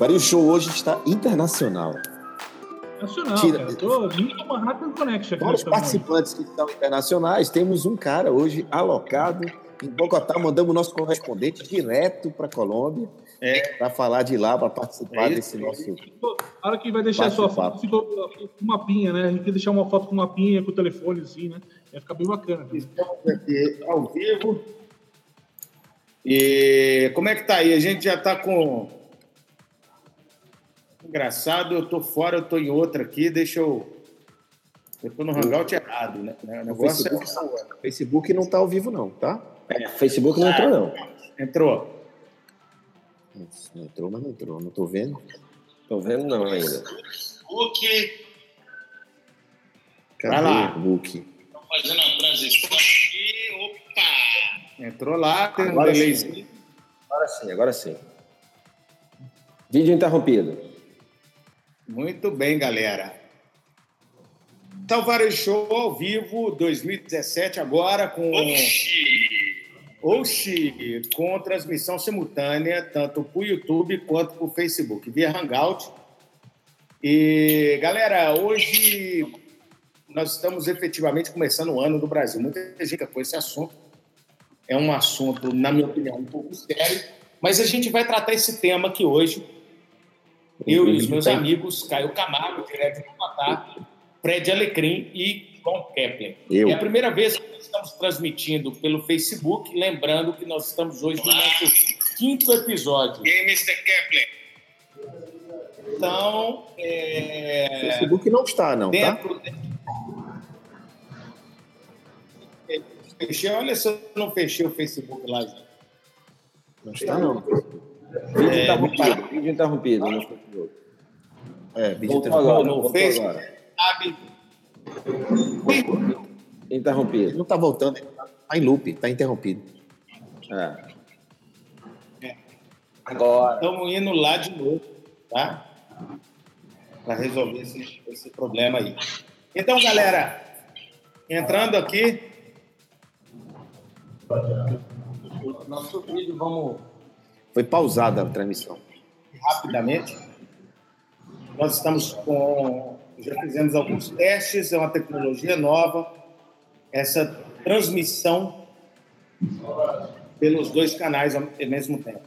o show hoje está internacional. Nacional, Tira... cara. Tô muito Manhattan Connection aqui. Para os participantes que estão internacionais, temos um cara hoje alocado em Bogotá. Mandamos nosso correspondente direto para a Colômbia é. para falar de lá, para participar é desse nosso. A hora que vai deixar a sua foto, ficou com uma pinha, né? A gente quer deixar uma foto com uma pinha, com o telefone, assim, né? Vai ficar bem bacana. Estamos aqui ao vivo. E como é que tá aí? A gente já está com. Engraçado, eu tô fora, eu tô em outra aqui, deixa eu. Eu tô no Hangout errado, né? O negócio Facebook, é... Facebook não tá ao vivo, não, tá? É, Facebook não entrou, não. Entrou. Não entrou, mas não entrou. Não tô vendo. Tô vendo não ainda. Book. Cadê Vai lá. Book? Tô fazendo a transição aqui. Opa! Entrou lá, tem agora um Sim. Agora sim, agora sim. Vídeo interrompido. Muito bem, galera. Talvares Show ao vivo 2017 agora com Oxi. Oxi, com transmissão simultânea, tanto para o YouTube quanto para o Facebook, via Hangout. E, galera, hoje nós estamos efetivamente começando o ano do Brasil. Muita gente com esse assunto. É um assunto, na minha opinião, um pouco sério, mas a gente vai tratar esse tema aqui hoje. Eu e os meus amigos, Caio Camargo, direto de Matar, Fred Alecrim e João Kepler. Eu. É a primeira vez que estamos transmitindo pelo Facebook, lembrando que nós estamos hoje no nosso quinto episódio. E aí, Mr. Kepler? Então, é... Facebook não está, não, tá? Dentro tá? Fechei, olha se eu não fechei o Facebook lá. Já. Não está, não. Vídeo é, interrompido, vídeo interrompido Facebook. É, interrompido. Agora, no Facebook, sabe? Interrompido. Ele não está voltando, está em loop, está interrompido. É. é. Agora. Estamos indo lá de novo, tá? Para resolver esse, esse problema aí. Então, galera, entrando aqui. Nosso vídeo, vamos. Foi pausada a transmissão. Rapidamente. Nós estamos com. Já fizemos alguns testes, é uma tecnologia nova essa transmissão pelos dois canais ao mesmo tempo.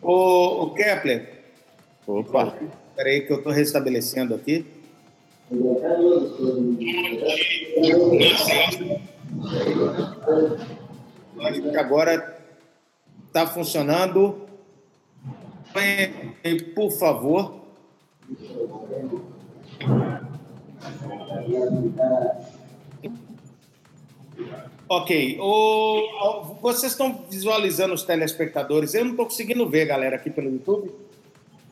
O, o Kepler. Opa. Espera aí que eu estou restabelecendo aqui. Agora está funcionando. Por favor. Ok. O, vocês estão visualizando os telespectadores? Eu não estou conseguindo ver, galera, aqui pelo YouTube.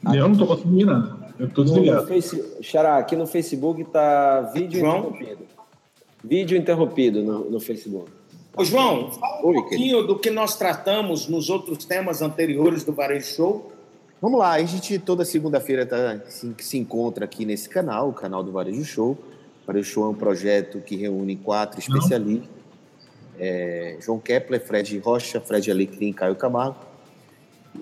Eu não estou conseguindo. Eu estou desligado. Face... Xará, aqui no Facebook está vídeo João? interrompido. Vídeo interrompido no, no Facebook. Ô, João, fala um Oi, pouquinho querido. do que nós tratamos nos outros temas anteriores do Varejo Show. Vamos lá, a gente toda segunda-feira tá, se, se encontra aqui nesse canal, o canal do Varejo Show. O Varejo Show é um projeto que reúne quatro especialistas é, João Kepler, Fred Rocha, Fred Alecrim, Caio Camargo.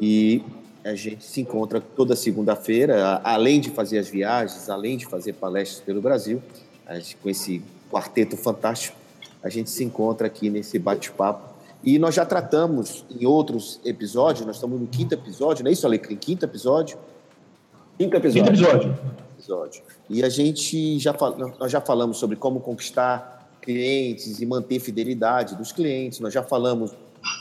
E a gente se encontra toda segunda-feira, além de fazer as viagens, além de fazer palestras pelo Brasil, gente, com esse quarteto fantástico, a gente se encontra aqui nesse bate-papo. E nós já tratamos em outros episódios, nós estamos no quinto episódio, não é isso, Alecrim? Quinto episódio? Quinto episódio. Quinto episódio. episódio. E a gente já, nós já falamos sobre como conquistar clientes e manter fidelidade dos clientes. Nós já falamos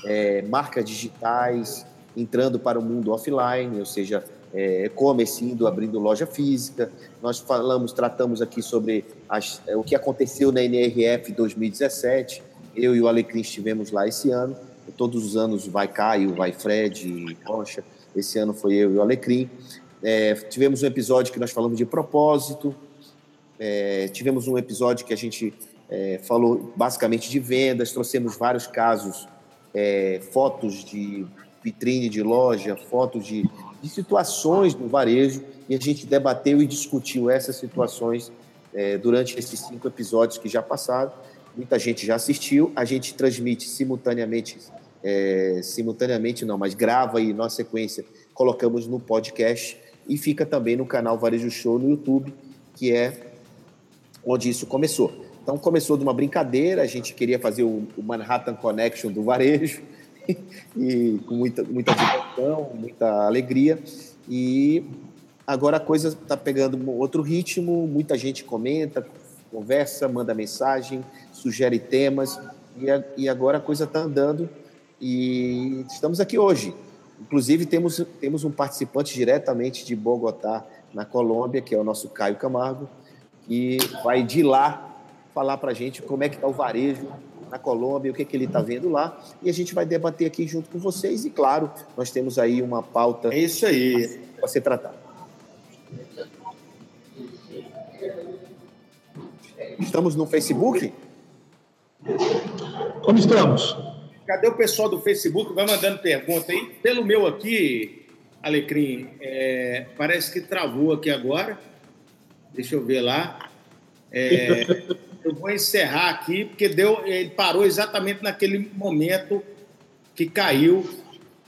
é, marcas digitais entrando para o mundo offline, ou seja, é, e-commerce indo abrindo loja física. Nós falamos, tratamos aqui sobre as, é, o que aconteceu na NRF 2017. Eu e o Alecrim estivemos lá esse ano. Todos os anos vai Caio, vai Fred, Rocha. Esse ano foi eu e o Alecrim. É, tivemos um episódio que nós falamos de propósito. É, tivemos um episódio que a gente é, falou basicamente de vendas, trouxemos vários casos, é, fotos de vitrine de loja, fotos de, de, situações no varejo, e a gente debateu e discutiu essas situações é, durante esses cinco episódios que já passaram. Muita gente já assistiu, a gente transmite simultaneamente, é, simultaneamente não, mas grava e na sequência colocamos no podcast e fica também no canal Varejo Show no YouTube, que é onde isso começou. Então começou de uma brincadeira, a gente queria fazer o, Manhattan Connection do varejo, e com muita, muita diversão, muita alegria. E agora a coisa está pegando outro ritmo, muita gente comenta, conversa, manda mensagem, sugere temas, e, a, e agora a coisa está andando e estamos aqui hoje. Inclusive, temos, temos um participante diretamente de Bogotá, na Colômbia, que é o nosso Caio Camargo, que vai de lá falar para a gente como é que está o varejo na Colômbia, o que, é que ele está vendo lá, e a gente vai debater aqui junto com vocês. E, claro, nós temos aí uma pauta. É isso aí. Para ser tratada. Estamos no Facebook? Como estamos? Cadê o pessoal do Facebook? Vai mandando pergunta aí. Pelo meu aqui, Alecrim, é, parece que travou aqui agora. Deixa eu ver lá. É, eu vou encerrar aqui, porque deu, ele parou exatamente naquele momento que caiu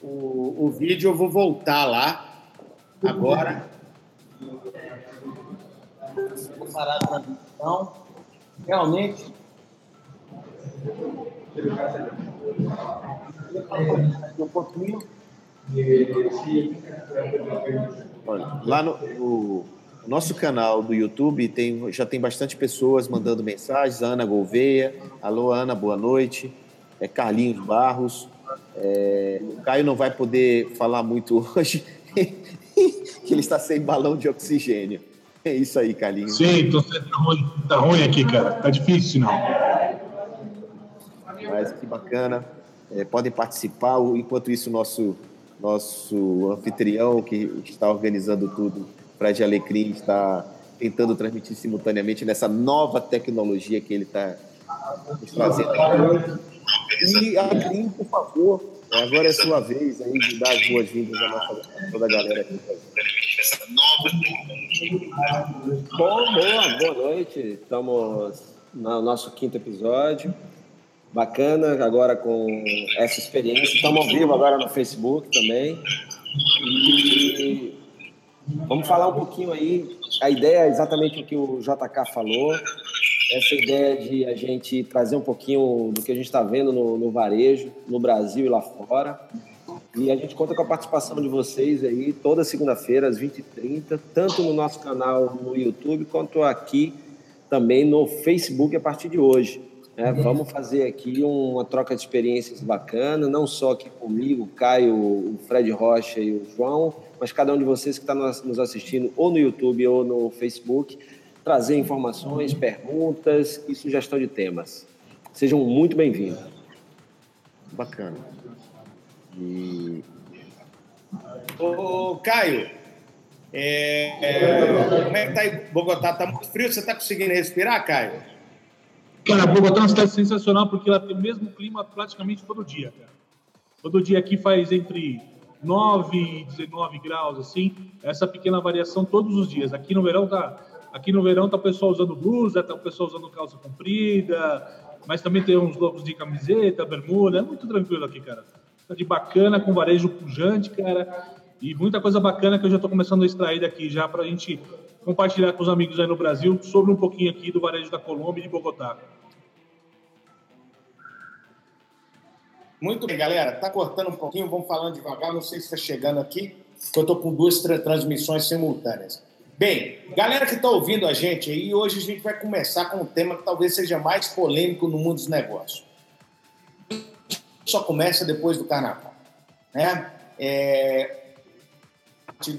o, o vídeo. Eu vou voltar lá agora. Vou parar a transmissão realmente. Um pouquinho. lá no o nosso canal do YouTube tem, já tem bastante pessoas mandando mensagens. Ana Gouveia, alô Ana, boa noite. É Carlinhos Barros. É, o Caio não vai poder falar muito hoje, que ele está sem balão de oxigênio. É isso aí, Carlinhos. Sim, tô, tá, ruim, tá ruim aqui, cara. Tá difícil, não. Mas que bacana. É, podem participar. Enquanto isso, nosso nosso anfitrião que está organizando tudo, Fred Alecrim, está tentando transmitir simultaneamente nessa nova tecnologia que ele está nos trazendo. E Alecrim, por favor, agora é sua vez aí de dar as boas-vindas à nossa toda a galera aqui. Bom, boa, boa noite. Estamos no nosso quinto episódio. Bacana, agora com essa experiência. Estamos ao vivo agora no Facebook também. E vamos falar um pouquinho aí. A ideia é exatamente o que o JK falou. Essa ideia de a gente trazer um pouquinho do que a gente está vendo no, no varejo, no Brasil e lá fora e a gente conta com a participação de vocês aí toda segunda-feira, às 20h30, tanto no nosso canal no YouTube, quanto aqui também no Facebook a partir de hoje. É, vamos fazer aqui uma troca de experiências bacana, não só aqui comigo, Caio, o Fred Rocha e o João, mas cada um de vocês que está nos assistindo ou no YouTube ou no Facebook, trazer informações, perguntas e sugestão de temas. Sejam muito bem-vindos. Bacana. E... Ô, Caio, é, é, como é que tá aí? Bogotá tá muito frio, você tá conseguindo respirar, Caio? Cara, Bogotá é uma cidade sensacional porque ela tem o mesmo clima praticamente todo dia, cara. Todo dia aqui faz entre 9 e 19 graus, assim, essa pequena variação todos os dias. Aqui no verão tá, aqui no verão tá o pessoal usando blusa, tá o pessoal usando calça comprida, mas também tem uns loucos de camiseta, bermuda, é muito tranquilo aqui, cara de bacana, com varejo pujante, cara. E muita coisa bacana que eu já estou começando a extrair daqui já para a gente compartilhar com os amigos aí no Brasil sobre um pouquinho aqui do varejo da Colômbia e de Bogotá. Muito bem, galera. Tá cortando um pouquinho, vamos falando devagar. Não sei se está chegando aqui, porque eu estou com duas tra transmissões simultâneas. Bem, galera que está ouvindo a gente aí, hoje a gente vai começar com um tema que talvez seja mais polêmico no mundo dos negócios só começa depois do carnaval. Né? É,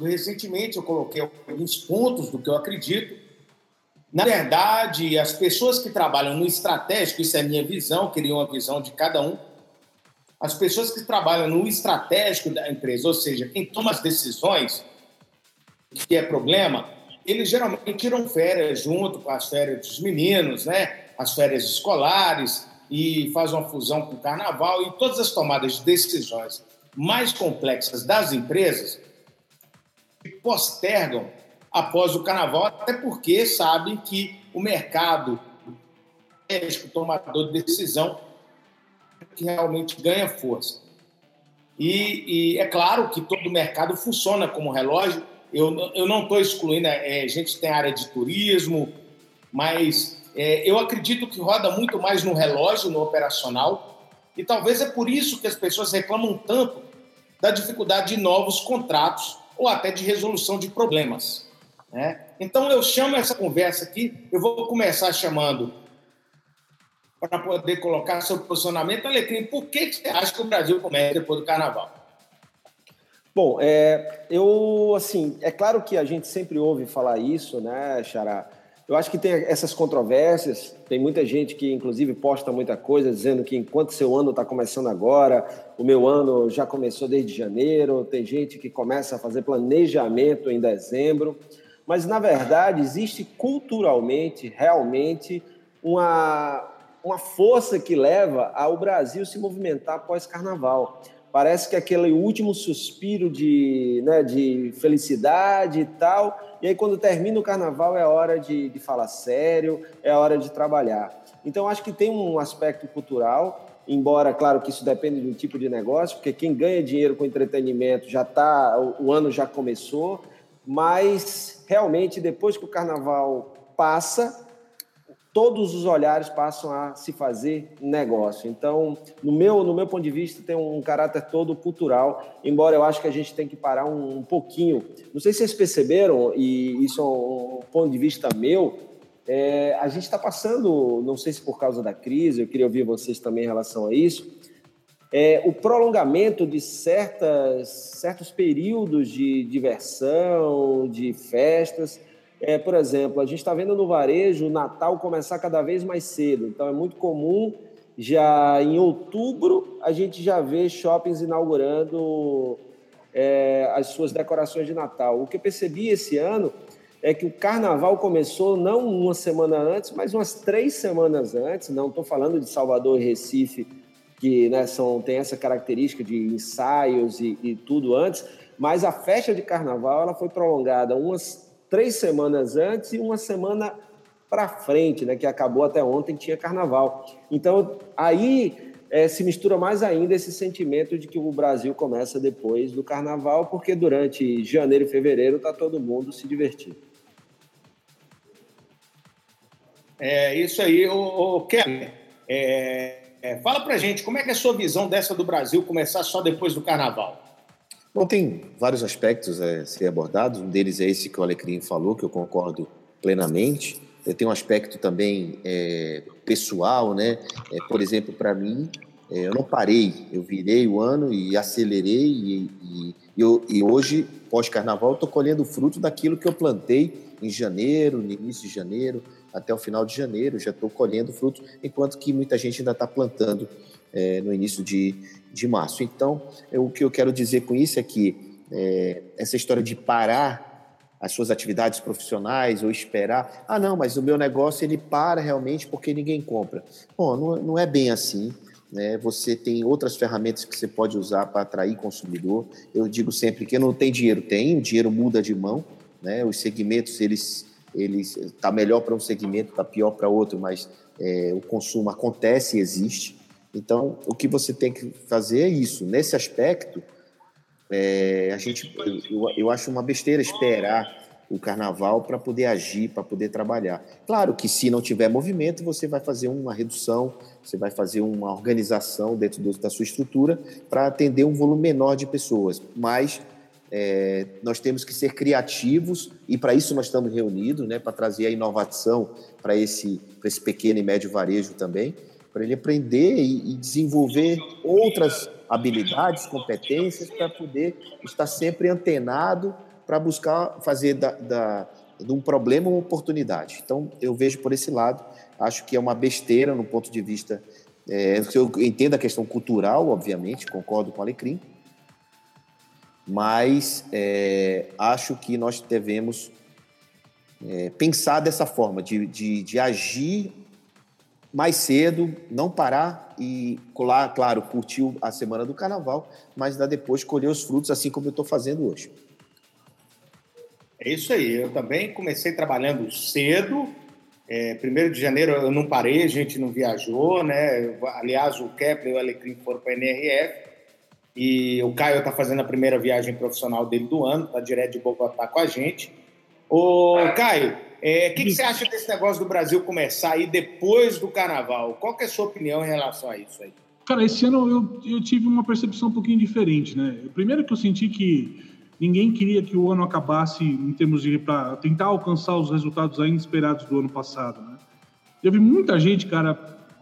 recentemente eu coloquei alguns pontos do que eu acredito. Na verdade, as pessoas que trabalham no estratégico, isso é minha visão, queria uma visão de cada um. As pessoas que trabalham no estratégico da empresa, ou seja, quem toma as decisões, que é problema, eles geralmente tiram férias junto com as férias dos meninos, né? as férias escolares, e faz uma fusão com o carnaval e todas as tomadas de decisões mais complexas das empresas postergam após o carnaval, até porque sabem que o mercado o tomador de decisão que realmente ganha força. E, e, é claro que todo mercado funciona como relógio Eu, eu não estou excluindo, é, a gente tem área de turismo, mas é, eu acredito que roda muito mais no relógio, no operacional, e talvez é por isso que as pessoas reclamam tanto da dificuldade de novos contratos ou até de resolução de problemas. Né? Então, eu chamo essa conversa aqui, eu vou começar chamando para poder colocar seu posicionamento. Alecrim, por que você acha que o Brasil começa depois do Carnaval? Bom, é, eu, assim, é claro que a gente sempre ouve falar isso, né, Xará? Eu acho que tem essas controvérsias, tem muita gente que, inclusive, posta muita coisa dizendo que enquanto seu ano está começando agora, o meu ano já começou desde janeiro, tem gente que começa a fazer planejamento em dezembro, mas, na verdade, existe culturalmente, realmente, uma, uma força que leva ao Brasil se movimentar pós-carnaval. Parece que aquele último suspiro de, né, de felicidade e tal, e aí quando termina o carnaval é hora de, de falar sério, é hora de trabalhar. Então acho que tem um aspecto cultural, embora claro que isso depende do tipo de negócio, porque quem ganha dinheiro com entretenimento já está, o ano já começou, mas realmente depois que o carnaval passa, todos os olhares passam a se fazer negócio. Então, no meu, no meu ponto de vista, tem um caráter todo cultural, embora eu acho que a gente tem que parar um, um pouquinho. Não sei se vocês perceberam, e isso é um, ponto de vista meu, é, a gente está passando, não sei se por causa da crise, eu queria ouvir vocês também em relação a isso, é, o prolongamento de certas, certos períodos de diversão, de festas, é, por exemplo, a gente está vendo no varejo o Natal começar cada vez mais cedo. Então é muito comum já em outubro a gente já vê shoppings inaugurando é, as suas decorações de Natal. O que eu percebi esse ano é que o carnaval começou não uma semana antes, mas umas três semanas antes. Não estou falando de Salvador e Recife, que né, são, tem essa característica de ensaios e, e tudo antes, mas a festa de carnaval ela foi prolongada umas três semanas antes e uma semana para frente, né, que acabou até ontem, tinha carnaval. Então, aí é, se mistura mais ainda esse sentimento de que o Brasil começa depois do carnaval, porque durante janeiro e fevereiro está todo mundo se divertindo. É isso aí, o, Kelly. É, é, fala para gente como é que é a sua visão dessa do Brasil começar só depois do carnaval? Bom, tem vários aspectos a ser abordados. Um deles é esse que o Alecrim falou, que eu concordo plenamente. Tenho um aspecto também é, pessoal, né? É, por exemplo, para mim, é, eu não parei, eu virei o ano e acelerei e, e, eu, e hoje, pós-carnaval, estou colhendo fruto daquilo que eu plantei em janeiro, no início de janeiro, até o final de janeiro, já estou colhendo frutos, enquanto que muita gente ainda está plantando é, no início de, de março. Então, eu, o que eu quero dizer com isso é que é, essa história de parar as suas atividades profissionais ou esperar, ah, não, mas o meu negócio ele para realmente porque ninguém compra. Bom, não, não é bem assim. Né? Você tem outras ferramentas que você pode usar para atrair consumidor. Eu digo sempre que não tem dinheiro, tem, o dinheiro muda de mão. Né? Os segmentos, eles eles está melhor para um segmento, está pior para outro, mas é, o consumo acontece e existe. Então, o que você tem que fazer é isso. Nesse aspecto, é, a gente, eu, eu acho uma besteira esperar o carnaval para poder agir, para poder trabalhar. Claro que se não tiver movimento, você vai fazer uma redução, você vai fazer uma organização dentro do, da sua estrutura para atender um volume menor de pessoas. Mas é, nós temos que ser criativos e para isso nós estamos reunidos, né, para trazer a inovação para esse, esse pequeno e médio varejo também para ele aprender e, desenvolver outras habilidades, competências, para poder estar sempre antenado para buscar fazer da, da, de um problema uma oportunidade. Então, eu vejo por esse lado, acho que é uma besteira no ponto de vista. É, eu entendo a questão cultural, obviamente, concordo com o Alecrim, mas é, acho que nós devemos é, pensar dessa forma, de, de, de agir mais cedo, não parar e, claro, curtir a semana do carnaval, mas depois colher os frutos, assim como eu estou fazendo hoje. É isso aí. Eu também comecei trabalhando cedo. É, primeiro de janeiro eu não parei, a gente não viajou, né? Aliás, o Kepler e o Alecrim foram para a NRF. E o Caio está fazendo a primeira viagem profissional dele do ano, está direto de Bogotá com a gente. Ô, Caio, o é, que, que, você acha desse negócio do Brasil começar aí depois do carnaval? Qual é a sua opinião em relação a isso aí? Cara, esse ano eu, eu tive uma percepção um pouquinho diferente, né? Primeiro que eu senti que ninguém queria que o ano acabasse em termos de para tentar alcançar os resultados ainda esperados do ano passado, né? Teve muita gente, cara,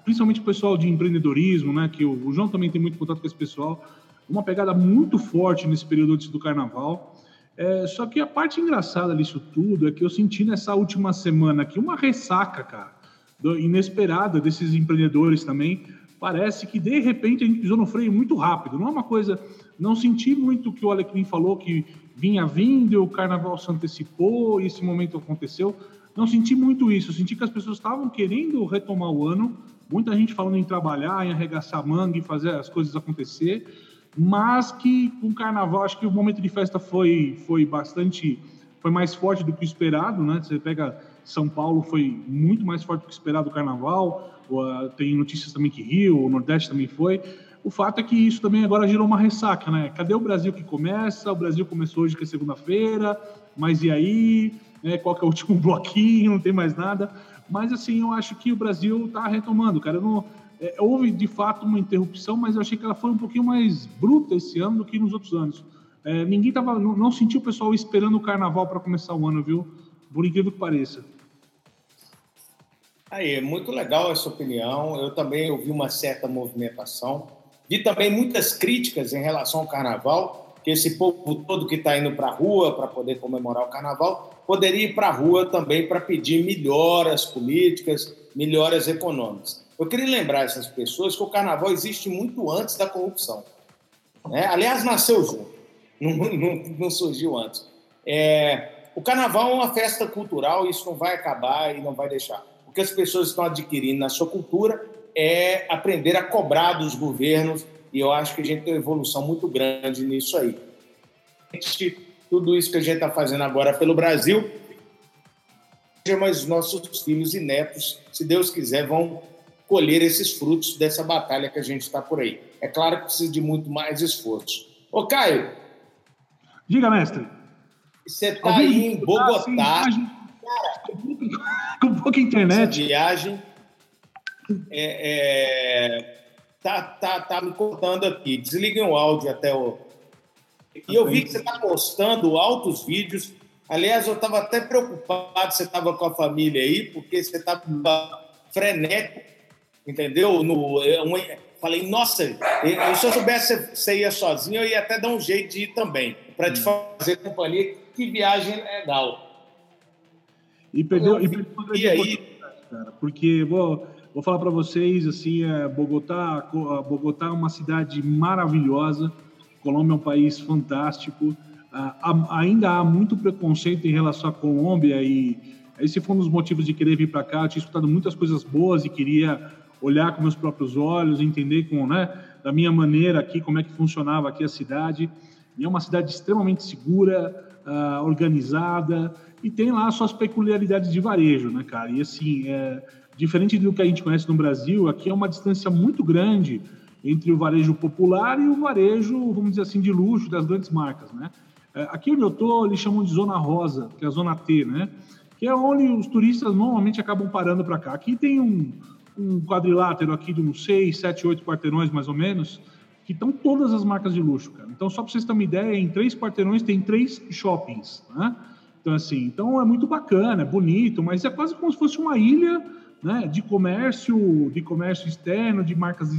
principalmente o pessoal de empreendedorismo, né? Que o, o João também tem muito contato com esse pessoal, uma pegada muito forte nesse período antes do carnaval. É, só que a parte engraçada disso tudo é que eu senti nessa última semana aqui uma ressaca, cara, do, inesperada desses empreendedores também. Parece que de repente a gente pisou no freio muito rápido. Não é uma coisa. Não senti muito o que o Alecrim falou que vinha vindo, o carnaval se antecipou esse momento aconteceu. Não senti muito isso. Senti que as pessoas estavam querendo retomar o ano, muita gente falando em trabalhar, em arregaçar manga e fazer as coisas acontecer mas que com o carnaval acho que o momento de festa foi foi bastante foi mais forte do que o esperado, né? Você pega São Paulo foi muito mais forte do que o esperado o carnaval, tem notícias também que Rio, o Nordeste também foi. O fato é que isso também agora gerou uma ressaca, né? Cadê o Brasil que começa? O Brasil começou hoje que é segunda-feira, mas e aí? É, qual que é o último bloquinho? Não tem mais nada. Mas assim, eu acho que o Brasil está retomando, cara. Eu não, é, houve de fato uma interrupção, mas eu achei que ela foi um pouquinho mais bruta esse ano do que nos outros anos. É, ninguém tava, não, não sentiu o pessoal esperando o carnaval para começar o ano, viu? Por incrível que pareça. Aí, muito legal essa opinião. Eu também ouvi uma certa movimentação. Vi também muitas críticas em relação ao carnaval, que esse povo todo que está indo para a rua para poder comemorar o carnaval poderia ir para a rua também para pedir melhoras políticas, melhoras econômicas. Eu queria lembrar essas pessoas que o carnaval existe muito antes da corrupção. Né? Aliás, nasceu junto, não, não, não surgiu antes. É, o carnaval é uma festa cultural isso não vai acabar e não vai deixar. O que as pessoas estão adquirindo na sua cultura é aprender a cobrar dos governos e eu acho que a gente tem uma evolução muito grande nisso aí. Tudo isso que a gente está fazendo agora pelo Brasil, mas nossos filhos e netos, se Deus quiser, vão colher esses frutos dessa batalha que a gente está por aí. É claro que precisa de muito mais esforço. Ô, Caio. Diga, mestre. Você está aí em Bogotá. com pouca internet. Viagem. É, é, tá, tá, tá me contando aqui. Desliguem o áudio até o. E eu vi que você está postando altos vídeos. Aliás, eu estava até preocupado você estava com a família aí, porque você estava frenético entendeu? No, falei, nossa, se eu soubesse que você ia sozinho, eu ia até dar um jeito de ir também, para te hum. fazer companhia. Que viagem legal. E perdeu, e perdeu e aí? Cara, porque vou, vou falar para vocês assim, é, Bogotá, Bogotá é uma cidade maravilhosa. Colômbia é um país fantástico. Ah, ainda há muito preconceito em relação à Colômbia e esse foi um dos motivos de querer vir para cá. Eu tinha escutado muitas coisas boas e queria olhar com meus próprios olhos, entender com, né, da minha maneira aqui como é que funcionava aqui a cidade. E é uma cidade extremamente segura, uh, organizada e tem lá suas peculiaridades de varejo, né, cara? E assim, é, diferente do que a gente conhece no Brasil, aqui é uma distância muito grande entre o varejo popular e o varejo, vamos dizer assim, de luxo das grandes marcas, né? É, aqui onde eu tô, eles chamam de zona rosa, que é a zona T, né? Que é onde os turistas normalmente acabam parando para cá. Aqui tem um, um quadrilátero aqui de uns 6, 7, 8 quarteirões mais ou menos, que estão todas as marcas de luxo, cara. Então, só para vocês terem uma ideia, em três quarteirões tem três shoppings, né? Então, assim, então é muito bacana, é bonito, mas é quase como se fosse uma ilha né, de comércio, de comércio externo, de marcas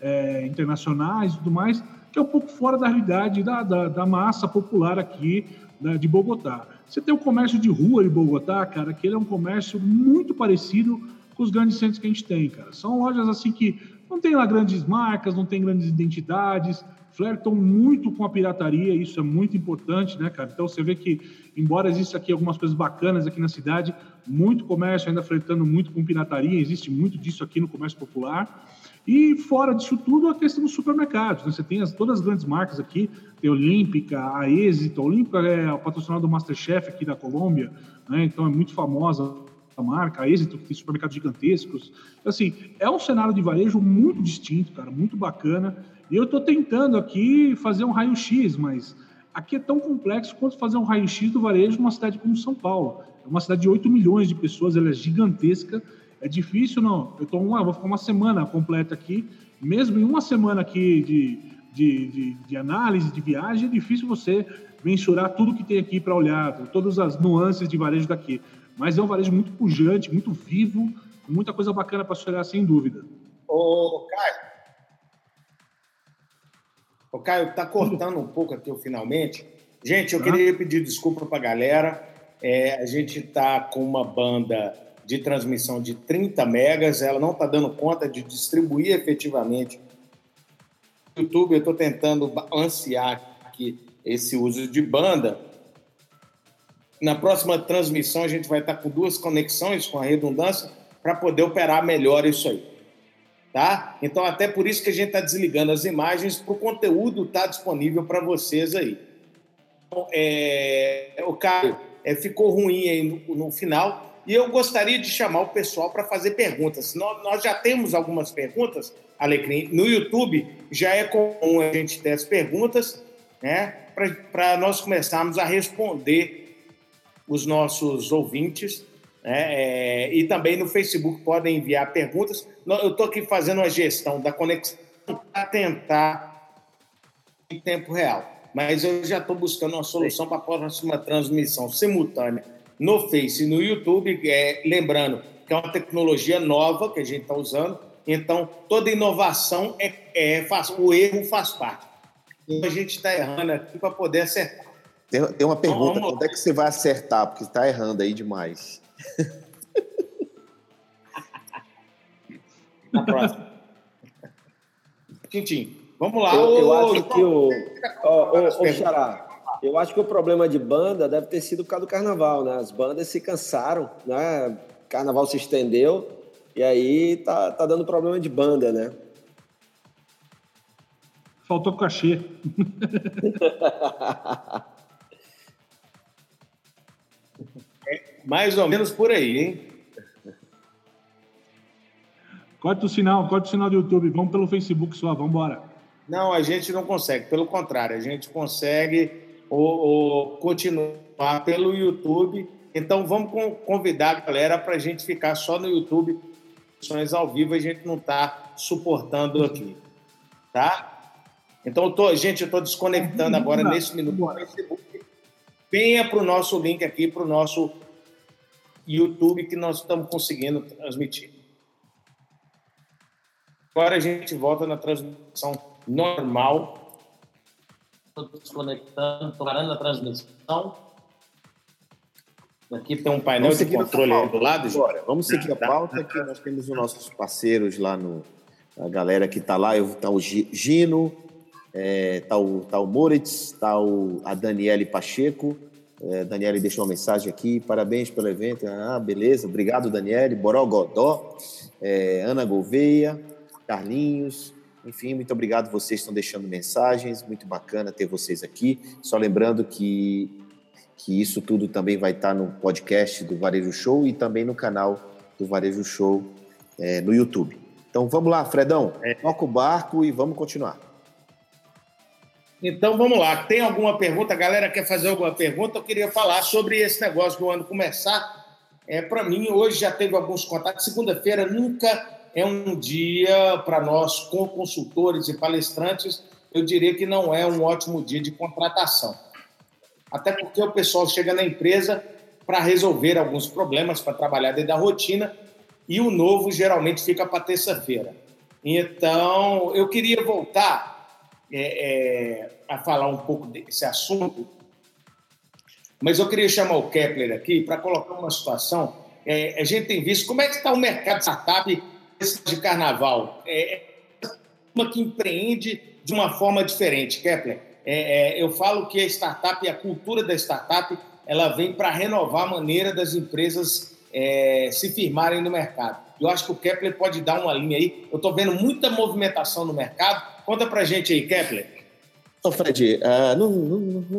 é, internacionais e tudo mais, que é um pouco fora da realidade da, da, da massa popular aqui né, de Bogotá. Você tem o comércio de rua de Bogotá, cara, que ele é um comércio muito parecido com os grandes centros que a gente tem, cara. São lojas assim que não tem lá grandes marcas, não tem grandes identidades, flertam muito com a pirataria, isso é muito importante, né, cara? Então você vê que, embora exista aqui algumas coisas bacanas aqui na cidade, muito comércio ainda flertando muito com pirataria, existe muito disso aqui no comércio popular. E fora disso tudo, a questão dos supermercados. Né? Você tem as, todas as grandes marcas aqui, tem a Olímpica, a Êxito. A Olímpica é o patrocinador do Masterchef aqui da Colômbia, né? então é muito famosa a marca, a Êxito, que tem supermercados gigantescos. Assim, é um cenário de varejo muito distinto, cara, muito bacana. E eu estou tentando aqui fazer um raio-x, mas aqui é tão complexo quanto fazer um raio-x do varejo numa cidade como São Paulo. É uma cidade de 8 milhões de pessoas, ela é gigantesca. É difícil, não. Eu tô uma, vou ficar uma semana completa aqui, mesmo em uma semana aqui de, de, de, de análise, de viagem, é difícil você mensurar tudo que tem aqui para olhar, todas as nuances de varejo daqui. Mas é um varejo muito pujante, muito vivo, muita coisa bacana para se olhar, sem dúvida. Ô, Caio, Ô, Caio, está cortando um pouco aqui finalmente. Gente, eu ah. queria pedir desculpa para a galera. É, a gente está com uma banda de transmissão de 30 megas, ela não está dando conta de distribuir efetivamente. No YouTube, eu estou tentando balancear aqui esse uso de banda. Na próxima transmissão, a gente vai estar com duas conexões com a redundância para poder operar melhor isso aí tá? Então, até por isso que a gente está desligando as imagens para o conteúdo estar tá disponível para vocês aí. Então, é, o Caio, é, ficou ruim aí no, no, final e eu gostaria de chamar o pessoal para fazer perguntas. Nós, nós, já temos algumas perguntas, Alecrim. No YouTube já é comum a gente ter as perguntas, né? Para nós começarmos a responder os nossos ouvintes né? É, e também no Facebook podem enviar perguntas. Eu estou aqui fazendo a gestão da conexão para tentar em tempo real. Mas eu já estou buscando uma solução para a próxima transmissão simultânea no Face e no YouTube. É, lembrando que é uma tecnologia nova que a gente está usando. Então, toda inovação é, é faz, o erro faz parte. Então, a gente está errando aqui para poder acertar. Tem, tem uma pergunta: então, quando é que você vai acertar? Porque está errando aí demais. Na próxima. Quintim, vamos lá. Eu, eu acho que o. Ô, ô, Xará, eu acho que o problema de banda deve ter sido por causa do carnaval, né? As bandas se cansaram, né? O carnaval se estendeu e aí tá, tá dando problema de banda, né? Faltou cachê. Mais ou menos por aí, hein? Corta o sinal, corta o sinal do YouTube. Vamos pelo Facebook só, vamos embora. Não, a gente não consegue. Pelo contrário, a gente consegue o, o continuar pelo YouTube. Então, vamos convidar a galera para a gente ficar só no YouTube. Ações ao vivo a gente não está suportando aqui. Tá? Então, eu tô, gente, eu estou desconectando agora nesse minuto o Facebook. Venha para o nosso link aqui, para o nosso YouTube que nós estamos conseguindo transmitir. Agora a gente volta na transmissão normal. Estou desconectando, estou parando a transmissão. Aqui tem um painel Vamos de controle do lado. Agora, vamos seguir a pauta que nós temos os nossos parceiros lá no a galera que está lá, está o Gino, está é, tá o, tá o Moritz, está a Daniele Pacheco, é, Daniele deixou uma mensagem aqui, parabéns pelo evento. Ah, beleza, obrigado, Daniele. Boró Godó, é, Ana Gouveia, Carlinhos, enfim, muito obrigado vocês estão deixando mensagens, muito bacana ter vocês aqui. Só lembrando que, que isso tudo também vai estar no podcast do Varejo Show e também no canal do Varejo Show é, no YouTube. Então vamos lá, Fredão, é. toca o barco e vamos continuar. Então vamos lá. Tem alguma pergunta? A galera quer fazer alguma pergunta? Eu queria falar sobre esse negócio do ano começar. É, Para mim, hoje já teve alguns contatos. Segunda-feira nunca é um dia para nós, com consultores e palestrantes, eu diria que não é um ótimo dia de contratação. Até porque o pessoal chega na empresa para resolver alguns problemas, para trabalhar dentro da rotina, e o novo geralmente fica para terça-feira. Então, eu queria voltar é, é, a falar um pouco desse assunto, mas eu queria chamar o Kepler aqui para colocar uma situação. É, a gente tem visto como é que está o mercado de startup de carnaval. É, é uma que empreende de uma forma diferente, Kepler. É, é, eu falo que a startup a cultura da startup ela vem para renovar a maneira das empresas se firmarem no mercado. Eu acho que o Kepler pode dar uma linha aí. Eu estou vendo muita movimentação no mercado Conta pra gente aí, Kepler. Então, Fred, uh, não, não,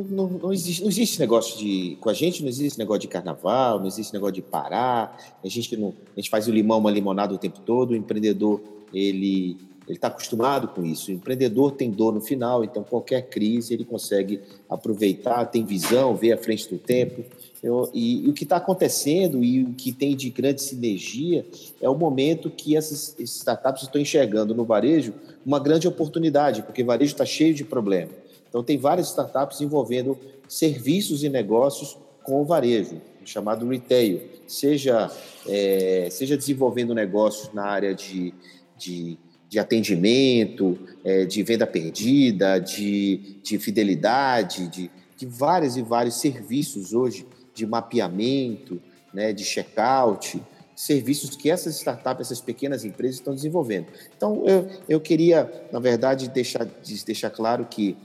não, não, existe, não existe negócio de. Com a gente não existe negócio de carnaval, não existe negócio de parar. A gente, não, a gente faz o limão, uma limonada o tempo todo. O empreendedor, ele, ele está acostumado com isso. O empreendedor tem dor no final, então qualquer crise ele consegue aproveitar, tem visão, vê à frente do tempo. Eu, e, e, o que está acontecendo e o que tem de grande sinergia é o momento que essas, startups estão enxergando no varejo uma grande oportunidade, porque o varejo está cheio de problemas. Então, tem várias startups envolvendo serviços e negócios com o varejo, chamado retail, seja, é, seja desenvolvendo negócios na área de, de de atendimento, é, de venda perdida, de, de fidelidade, de, de vários e vários serviços hoje de mapeamento, né, de checkout, serviços que essas startups, essas pequenas empresas estão desenvolvendo. Então, eu, eu queria, na verdade, deixar, deixar claro que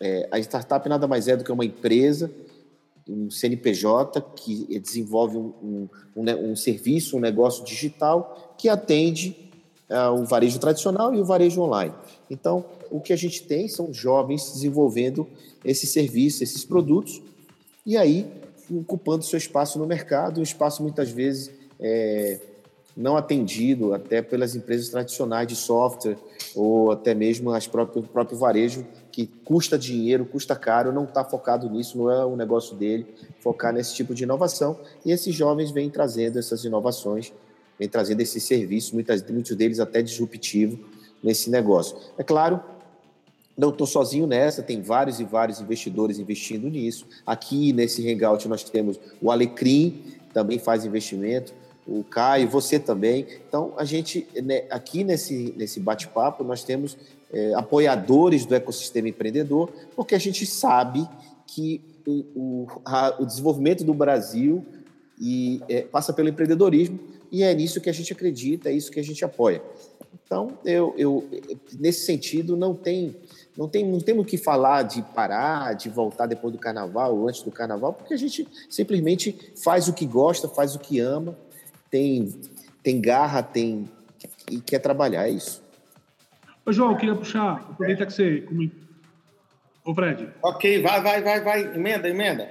é, a startup nada mais é do que uma empresa, um CNPJ que desenvolve um, um, um, um serviço, um negócio digital que atende é, o varejo tradicional e o varejo online. Então, o que a gente tem são jovens desenvolvendo esse serviço, esses produtos, e aí ocupando seu espaço no mercado, um espaço muitas vezes é, não atendido até pelas empresas tradicionais de software ou até mesmo as próprias, o próprio varejo que custa dinheiro, custa caro, não está focado nisso, não é o negócio dele focar nesse tipo de inovação. E esses jovens vêm trazendo essas inovações vem trazendo esse serviço, muitas, muitos deles até disruptivo nesse negócio. É claro, não estou sozinho nessa, tem vários e vários investidores investindo nisso. Aqui nesse Hangout nós temos o Alecrim, também faz investimento, o Caio, você também. Então, a gente, né, aqui nesse, nesse bate-papo, nós temos é, apoiadores do ecossistema empreendedor, porque a gente sabe que o, o, a, o desenvolvimento do Brasil e, é, passa pelo empreendedorismo, e é nisso que a gente acredita, é isso que a gente apoia. Então, eu, eu nesse sentido, não tem, não tem, não temos que falar de parar, de voltar depois do carnaval ou antes do carnaval, porque a gente simplesmente faz o que gosta, faz o que ama, tem, tem garra, tem e quer trabalhar, é isso. Ô, João, eu queria puxar, aproveitar que você. Ô, Fred. Ok, vai, vai, vai, vai, emenda, emenda.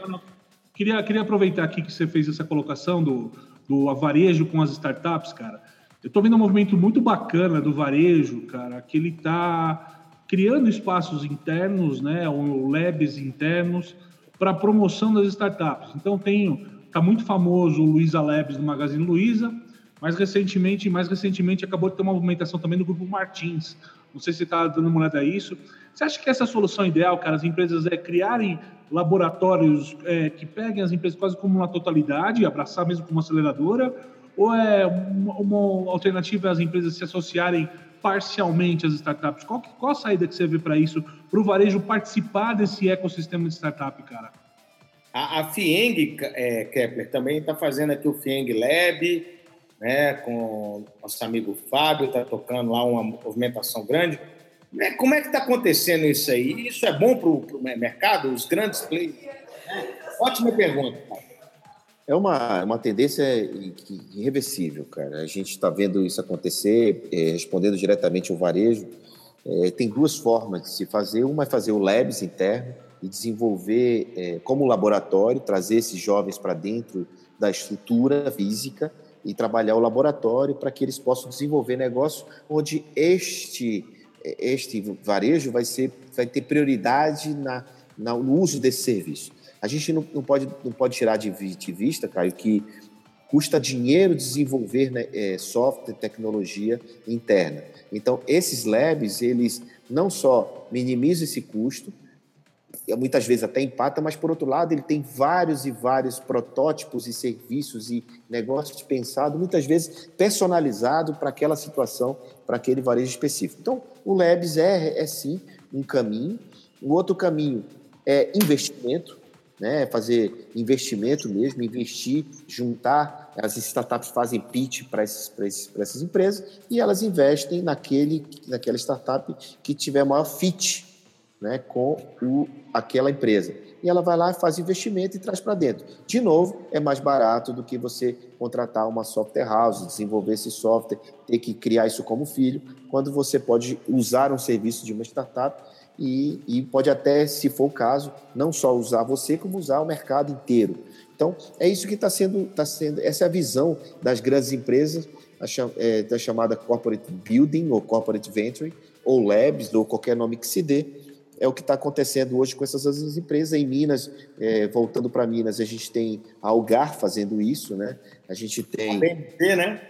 Queria, queria aproveitar aqui que você fez essa colocação do, do varejo com as startups, cara. Eu estou vendo um movimento muito bacana do varejo, cara, que ele está criando espaços internos, né, ou labs internos para promoção das startups. Então tenho, tá muito famoso o Luiza Labs do Magazine Luiza, mas recentemente, mais recentemente acabou de ter uma movimentação também do grupo Martins. Não sei se está dando uma olhada a isso. Você acha que essa solução ideal, cara, as empresas é criarem laboratórios é, que peguem as empresas quase como uma totalidade, abraçar mesmo como uma aceleradora, ou é uma, uma alternativa as empresas se associarem parcialmente às startups? Qual, qual a saída que você vê para isso, para o varejo participar desse ecossistema de startup, cara? A, a FIENG, é, Kepler, também está fazendo aqui o FIENG Lab, né, com nosso amigo Fábio, está tocando lá uma movimentação grande. Como é que está acontecendo isso aí? Isso é bom para o mercado, os grandes players? Ótima pergunta. É uma, uma tendência irreversível, cara. A gente está vendo isso acontecer, é, respondendo diretamente ao varejo. É, tem duas formas de se fazer. Uma é fazer o labs interno e desenvolver é, como laboratório, trazer esses jovens para dentro da estrutura física e trabalhar o laboratório para que eles possam desenvolver negócios onde este este varejo vai, ser, vai ter prioridade na, na, no uso desse serviço. A gente não, não, pode, não pode tirar de, de vista, Caio, que custa dinheiro desenvolver né, é, software, tecnologia interna. Então, esses labs, eles não só minimizam esse custo, muitas vezes até empata, mas por outro lado ele tem vários e vários protótipos e serviços e negócios pensados, muitas vezes personalizado para aquela situação, para aquele varejo específico. Então, o Labs é, é sim um caminho. O outro caminho é investimento, né? fazer investimento mesmo, investir, juntar. As startups fazem pitch para essas empresas e elas investem naquele, naquela startup que tiver maior fit né, com o, aquela empresa. E ela vai lá, faz investimento e traz para dentro. De novo, é mais barato do que você contratar uma software house, desenvolver esse software, ter que criar isso como filho, quando você pode usar um serviço de uma startup e, e pode até, se for o caso, não só usar você, como usar o mercado inteiro. Então, é isso que está sendo, tá sendo, essa é a visão das grandes empresas é, da chamada Corporate Building ou Corporate Venture, ou Labs, ou qualquer nome que se dê. É o que está acontecendo hoje com essas empresas. Em Minas, é, voltando para Minas, a gente tem a Algar fazendo isso, né? A gente tem. A BMG, né?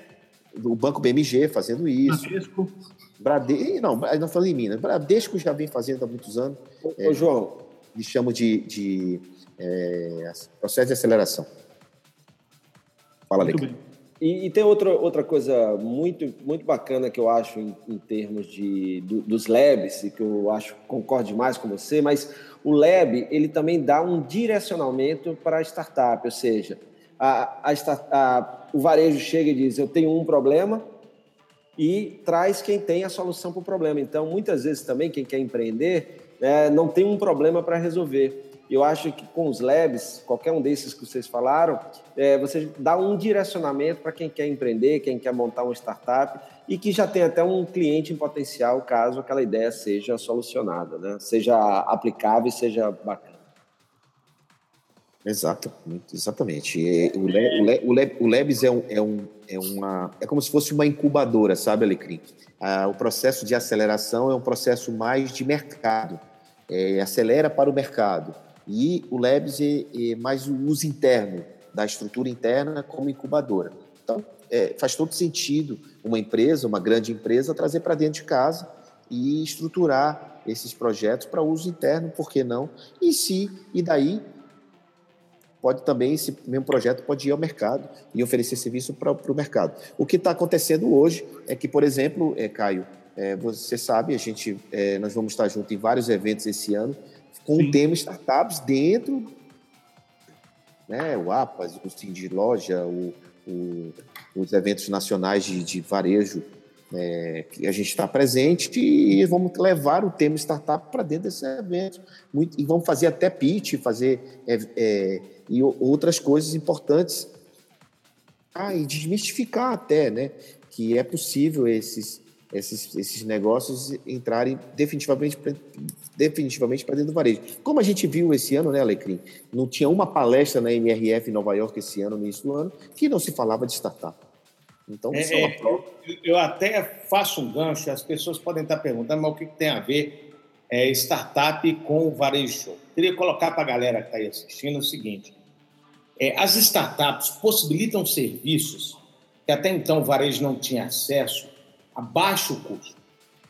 O Banco BMG fazendo isso. Bradesco. Brade... Não, não falei em Minas. Bradesco já vem fazendo há muitos anos. Ô, é, João. Eles chamam de, de é, processo de aceleração. Fala, Leca. E, e, tem outra, outra coisa muito, muito bacana que eu acho em, em termos de, do, dos labs, e que eu acho concordo demais com você, mas o lab ele também dá um direcionamento para a startup, ou seja, a, a, a, o varejo chega e diz: Eu tenho um problema, e traz quem tem a solução para o problema. Então, muitas vezes também, quem quer empreender é, não tem um problema para resolver. Eu acho que com os labs, qualquer um desses que vocês falaram, é, você dá um direcionamento para quem quer empreender, quem quer montar uma startup e que já tem até um cliente em potencial caso aquela ideia seja solucionada, né? seja aplicável e seja bacana. Exato, exatamente. O, o, o, o Labs é, um, é, um, é, uma, é como se fosse uma incubadora, sabe, Alecrim? Ah, o processo de aceleração é um processo mais de mercado, é, acelera para o mercado. E o Labs é, é, mais o uso interno, da estrutura interna como incubadora. Então, é, faz todo sentido uma empresa, uma grande empresa, trazer para dentro de casa e estruturar esses projetos para uso interno, por que não? E se, e daí pode também, esse mesmo projeto pode ir ao mercado e oferecer serviço para o mercado. O que está acontecendo hoje é que, por exemplo, é, Caio, é, você sabe, a gente, é, nós vamos estar junto em vários eventos esse ano com Sim. o tema startups dentro, né, o APAS, o Sim de Loja, o, o, os eventos nacionais de, de varejo é, que a gente está presente e vamos levar o tema startup para dentro desse evento. Muito, e vamos fazer até pitch, fazer é, é, e outras coisas importantes. Ah, e desmistificar até, né? Que é possível esses, esses, esses negócios entrarem definitivamente, definitivamente para dentro do varejo. Como a gente viu esse ano, né, Alecrim? Não tinha uma palestra na MRF em Nova York esse ano, no início do ano, que não se falava de startup. Então, é, é, é eu, eu, até faço um gancho, as pessoas podem estar perguntando, mas o que, que tem a ver é, startup com o varejo? Queria colocar para a galera que está aí assistindo o seguinte: é, as startups possibilitam serviços que até então o varejo não tinha acesso a baixo custo.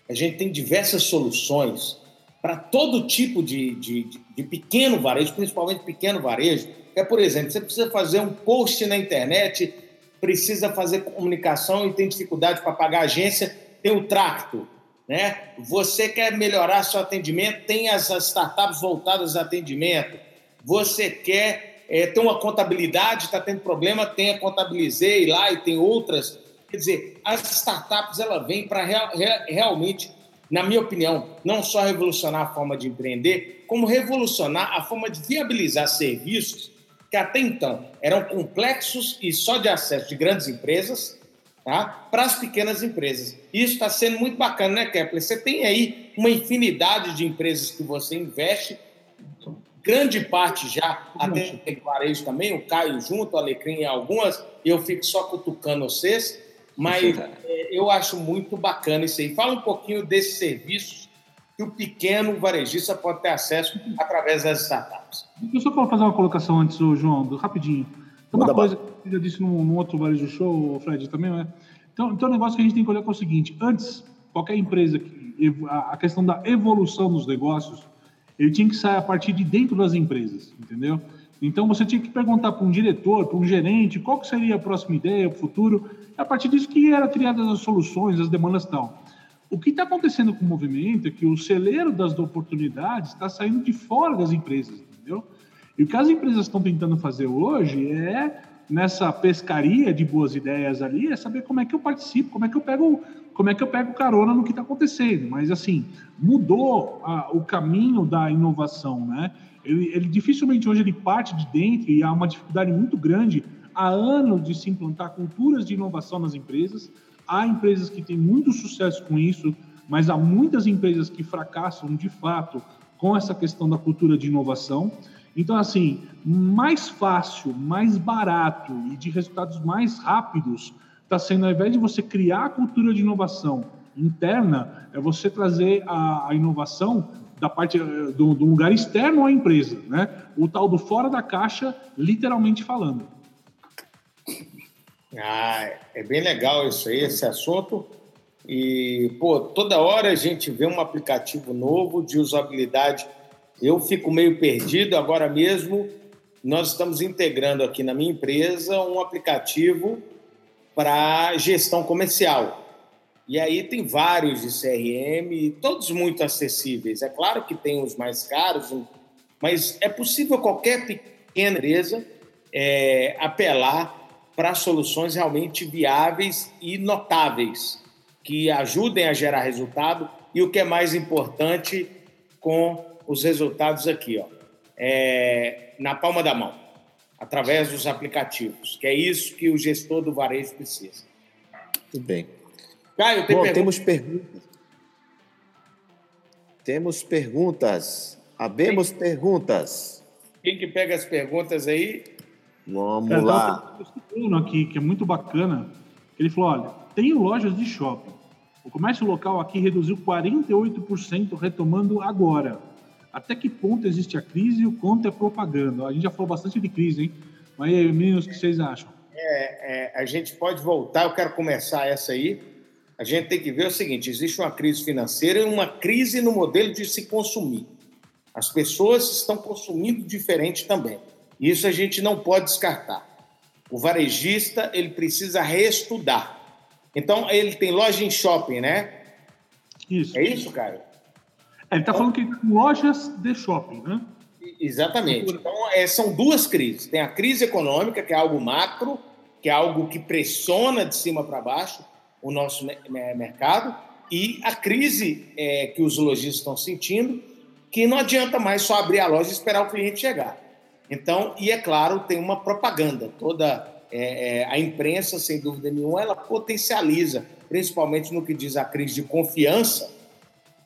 A gente tem diversas soluções para todo tipo de, de, de, pequeno varejo, principalmente pequeno varejo. É, por exemplo, você precisa fazer um post na internet precisa fazer comunicação e tem dificuldade para pagar a agência, tem o tracto. Né? Você quer melhorar seu atendimento, tem as startups voltadas a atendimento. Você quer é, ter uma contabilidade, está tendo problema, tem a Contabilizei lá e tem outras. Quer dizer, as startups ela vêm para real, realmente, na minha opinião, não só revolucionar a forma de empreender, como revolucionar a forma de viabilizar serviços que até então eram complexos e só de acesso de grandes empresas tá? para as pequenas empresas. Isso está sendo muito bacana, né, Kepler? Você tem aí uma infinidade de empresas que você investe, grande parte já, até tem varejo também, o Caio junto, o Alecrim e algumas, eu fico só cutucando vocês, mas é, eu acho muito bacana isso aí. Fala um pouquinho desses serviços que o pequeno varejista pode ter acesso através das startups. Eu só para fazer uma colocação antes, João, rapidinho. Tem uma coisa que eu já disse num, num outro varejo show, Fred, também, né? Então, então, um negócio que a gente tem que olhar é o seguinte: antes, qualquer empresa, que, a questão da evolução dos negócios, ele tinha que sair a partir de dentro das empresas, entendeu? Então, você tinha que perguntar para um diretor, para um gerente, qual que seria a próxima ideia, o futuro, a partir disso que eram criadas as soluções, as demandas e tal. O que está acontecendo com o movimento é que o celeiro das oportunidades está saindo de fora das empresas, entendeu? E o que as empresas estão tentando fazer hoje é, nessa pescaria de boas ideias ali, é saber como é que eu participo, como é que eu pego, como é que eu pego carona no que está acontecendo. Mas, assim, mudou a, o caminho da inovação, né? Ele, ele dificilmente hoje ele parte de dentro e há uma dificuldade muito grande há anos de se implantar culturas de inovação nas empresas, Há empresas que têm muito sucesso com isso, mas há muitas empresas que fracassam de fato com essa questão da cultura de inovação. Então, assim, mais fácil, mais barato e de resultados mais rápidos está sendo, ao invés de você criar a cultura de inovação interna, é você trazer a, a inovação da parte do, do, lugar externo à empresa, né? O tal do fora da caixa, literalmente falando. Ah, é bem legal isso aí, esse assunto. E, pô, toda hora a gente vê um aplicativo novo de usabilidade. Eu fico meio perdido. Agora mesmo, nós estamos integrando aqui na minha empresa um aplicativo para gestão comercial. E aí tem vários de CRM, todos muito acessíveis. É claro que tem os mais caros, mas é possível qualquer pequena empresa é, apelar para soluções realmente viáveis e notáveis, que ajudem a gerar resultado e o que é mais importante, com os resultados aqui, ó, é, na palma da mão, através dos aplicativos, que é isso que o gestor do varejo precisa. Muito bem. Caio, tem Bom, pergunta? temos perguntas. Temos perguntas. Abemos Quem? perguntas. Quem que pega as perguntas aí? Vamos Cara, lá. Um aqui que é muito bacana. Ele falou: olha, tenho lojas de shopping. O comércio local aqui reduziu 48%, retomando agora. Até que ponto existe a crise e o quanto é propaganda? A gente já falou bastante de crise, hein? Mas aí, meninos, o que vocês acham? É, é, a gente pode voltar, eu quero começar essa aí a gente tem que ver o seguinte: existe uma crise financeira e uma crise no modelo de se consumir. As pessoas estão consumindo diferente também. Isso a gente não pode descartar. O varejista ele precisa reestudar. Então ele tem loja em shopping, né? Isso. É isso, cara? É, ele está falando que lojas de shopping, né? Exatamente. Então, é, são duas crises. Tem a crise econômica, que é algo macro, que é algo que pressiona de cima para baixo, o nosso mercado e a crise é, que os lojistas estão sentindo, que não adianta mais só abrir a loja e esperar o cliente chegar. Então, e é claro, tem uma propaganda. Toda é, é, a imprensa, sem dúvida nenhuma, ela potencializa, principalmente no que diz a crise de confiança.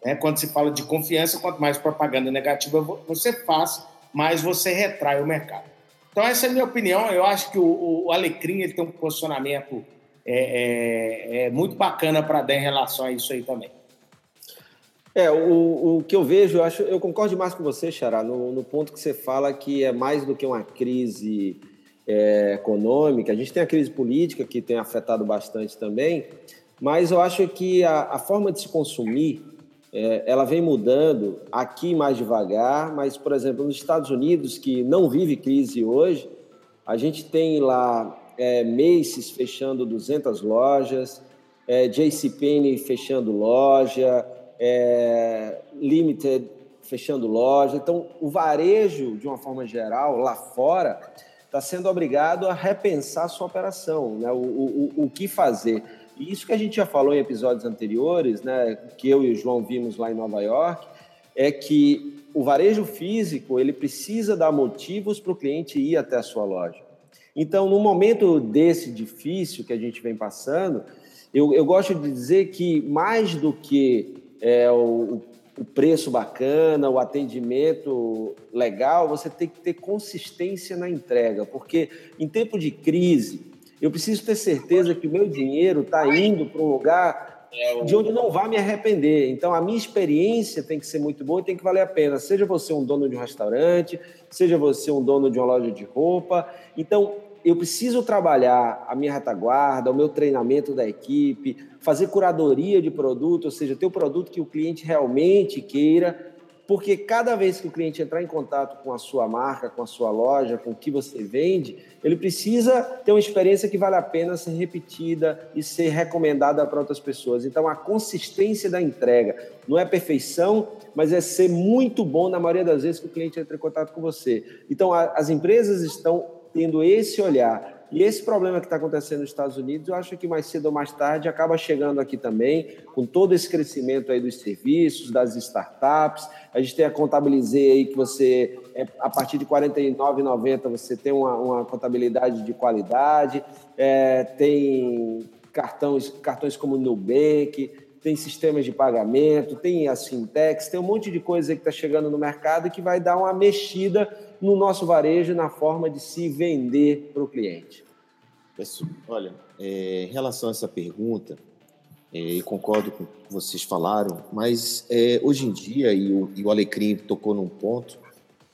Né? Quando se fala de confiança, quanto mais propaganda negativa você faz, mais você retrai o mercado. Então, essa é a minha opinião. Eu acho que o, o Alecrim ele tem um posicionamento é, é, é muito bacana para dar em relação a isso aí também. É, o, o que eu vejo, eu, acho, eu concordo demais com você, Xará, no, no ponto que você fala que é mais do que uma crise é, econômica. A gente tem a crise política, que tem afetado bastante também, mas eu acho que a, a forma de se consumir, é, ela vem mudando aqui mais devagar, mas, por exemplo, nos Estados Unidos, que não vive crise hoje, a gente tem lá é, Macy's fechando 200 lojas, é, JCPenney fechando loja, é, Limited fechando loja. Então, o varejo, de uma forma geral, lá fora, está sendo obrigado a repensar sua operação, né? o, o, o que fazer. E isso que a gente já falou em episódios anteriores, né, que eu e o João vimos lá em Nova York, é que o varejo físico ele precisa dar motivos para o cliente ir até a sua loja. Então, no momento desse difícil que a gente vem passando, eu, eu gosto de dizer que mais do que é, o, o preço bacana, o atendimento legal, você tem que ter consistência na entrega, porque em tempo de crise, eu preciso ter certeza que o meu dinheiro está indo para um lugar de onde não vai me arrepender. Então, a minha experiência tem que ser muito boa e tem que valer a pena. Seja você um dono de um restaurante, seja você um dono de uma loja de roupa. Então, eu preciso trabalhar a minha retaguarda, o meu treinamento da equipe, fazer curadoria de produto, ou seja, ter o produto que o cliente realmente queira, porque cada vez que o cliente entrar em contato com a sua marca, com a sua loja, com o que você vende, ele precisa ter uma experiência que vale a pena ser repetida e ser recomendada para outras pessoas. Então, a consistência da entrega não é perfeição, mas é ser muito bom na maioria das vezes que o cliente entra em contato com você. Então, a, as empresas estão tendo esse olhar e esse problema que está acontecendo nos Estados Unidos, eu acho que mais cedo ou mais tarde acaba chegando aqui também, com todo esse crescimento aí dos serviços, das startups. A gente tem a Contabilizei aí que você, é, a partir de R$ 49,90, você tem uma, uma contabilidade de qualidade, é, tem cartões, cartões como Nubank, tem sistemas de pagamento, tem as fintechs, tem um monte de coisa que está chegando no mercado que vai dar uma mexida no nosso varejo na forma de se vender para o cliente. Olha, é, em relação a essa pergunta, é, concordo com o que vocês falaram, mas é, hoje em dia, e o, e o Alecrim tocou num ponto,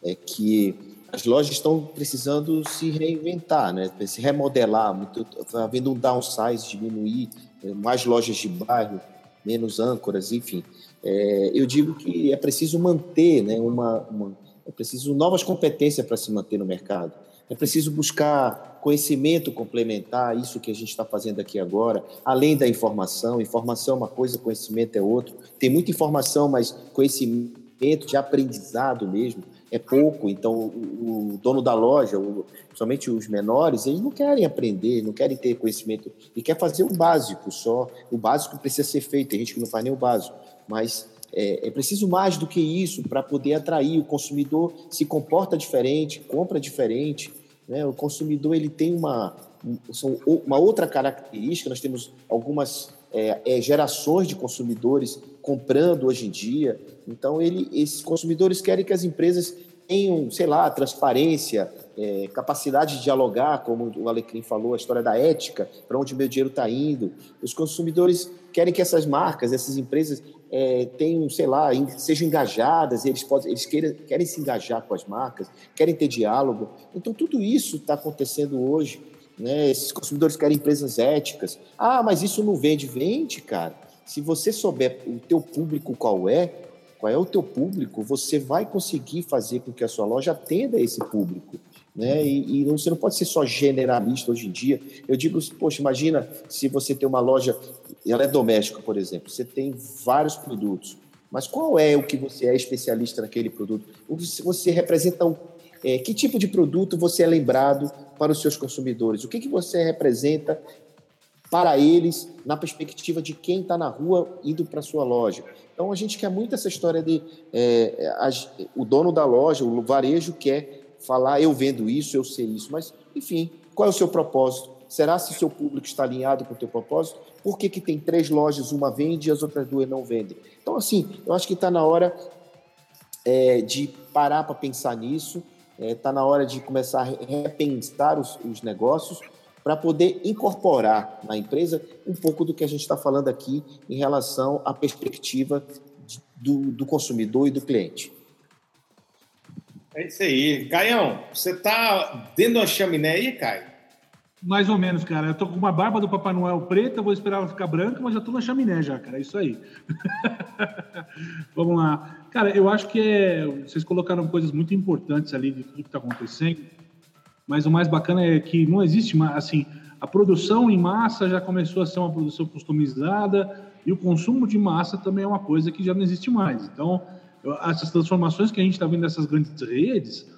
é que as lojas estão precisando se reinventar, né? se remodelar. Está havendo um downsize, diminuir, é, mais lojas de bairro, menos âncoras, enfim. É, eu digo que é preciso manter, né, uma, uma é preciso novas competências para se manter no mercado. É preciso buscar conhecimento complementar, isso que a gente está fazendo aqui agora, além da informação. Informação é uma coisa, conhecimento é outra. Tem muita informação, mas conhecimento de aprendizado mesmo é pouco. Então, o, dono da loja, somente os menores, eles não querem aprender, não querem ter conhecimento, e quer fazer o básico só. O básico precisa ser feito. Tem gente que não faz nem o básico, mas é, é preciso mais do que isso para poder atrair. O consumidor se comporta diferente, compra diferente. Né? O consumidor ele tem uma, uma outra característica. Nós temos algumas é, é, gerações de consumidores comprando hoje em dia. Então, ele, esses consumidores querem que as empresas tenham, sei lá, transparência, é, capacidade de dialogar, como o Alecrim falou, a história da ética, para onde o meu dinheiro está indo. Os consumidores querem que essas marcas, essas empresas é, tenham, sei lá, sejam engajadas, eles, podem, eles querem, querem se engajar com as marcas, querem ter diálogo. Então, tudo isso está acontecendo hoje. Né? Esses consumidores querem empresas éticas. Ah, mas isso não vende. Vende, cara. Se você souber o teu público qual é, qual é o teu público, você vai conseguir fazer com que a sua loja atenda esse público. Né? E, e você não pode ser só generalista hoje em dia. Eu digo, poxa, imagina se você tem uma loja, ela é doméstica, por exemplo, você tem vários produtos, mas qual é o que você é especialista naquele produto? Você representa o é, que tipo de produto você é lembrado para os seus consumidores? O que, que você representa para eles na perspectiva de quem está na rua indo para sua loja? Então, a gente quer muito essa história de é, o dono da loja, o varejo quer falar, eu vendo isso, eu sei isso, mas, enfim, qual é o seu propósito? Será se o seu público está alinhado com o teu propósito? Por que, que tem três lojas, uma vende e as outras duas não vendem? Então, assim, eu acho que está na hora é, de parar para pensar nisso, Está é, tá na hora de começar a repensar os, os negócios para poder incorporar na empresa um pouco do que a gente está falando aqui em relação à perspectiva do, do consumidor e do cliente. É isso aí. Caião, você está dentro de uma chaminé aí, Caio? Mais ou menos, cara. Eu tô com uma barba do Papai Noel preta, vou esperar ela ficar branca, mas já tô na chaminé já, cara. É isso aí. Vamos lá. Cara, eu acho que é... vocês colocaram coisas muito importantes ali de tudo que está acontecendo, mas o mais bacana é que não existe assim, a produção em massa já começou a ser uma produção customizada e o consumo de massa também é uma coisa que já não existe mais. Então, essas transformações que a gente está vendo nessas grandes redes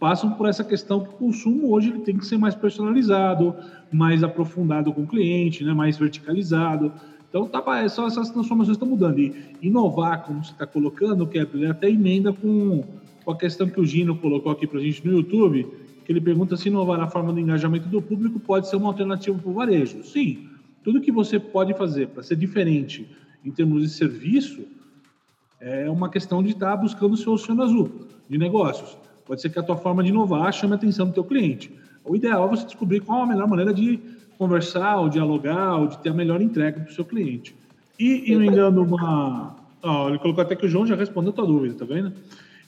passam por essa questão que o consumo hoje ele tem que ser mais personalizado, mais aprofundado com o cliente, né, mais verticalizado. Então, tá, é só essas transformações estão mudando. E inovar, como você está colocando, que é até emenda com, com a questão que o Gino colocou aqui para a gente no YouTube, ele pergunta se inovar na forma do engajamento do público pode ser uma alternativa para o varejo. Sim, tudo que você pode fazer para ser diferente em termos de serviço é uma questão de estar buscando o seu oceano azul de negócios. Pode ser que a tua forma de inovar chame a atenção do teu cliente. O ideal é você descobrir qual a melhor maneira de conversar, ou dialogar, ou de ter a melhor entrega para o seu cliente. E emendando uma... Oh, ele colocou até que o João já respondeu a tua dúvida, tá vendo?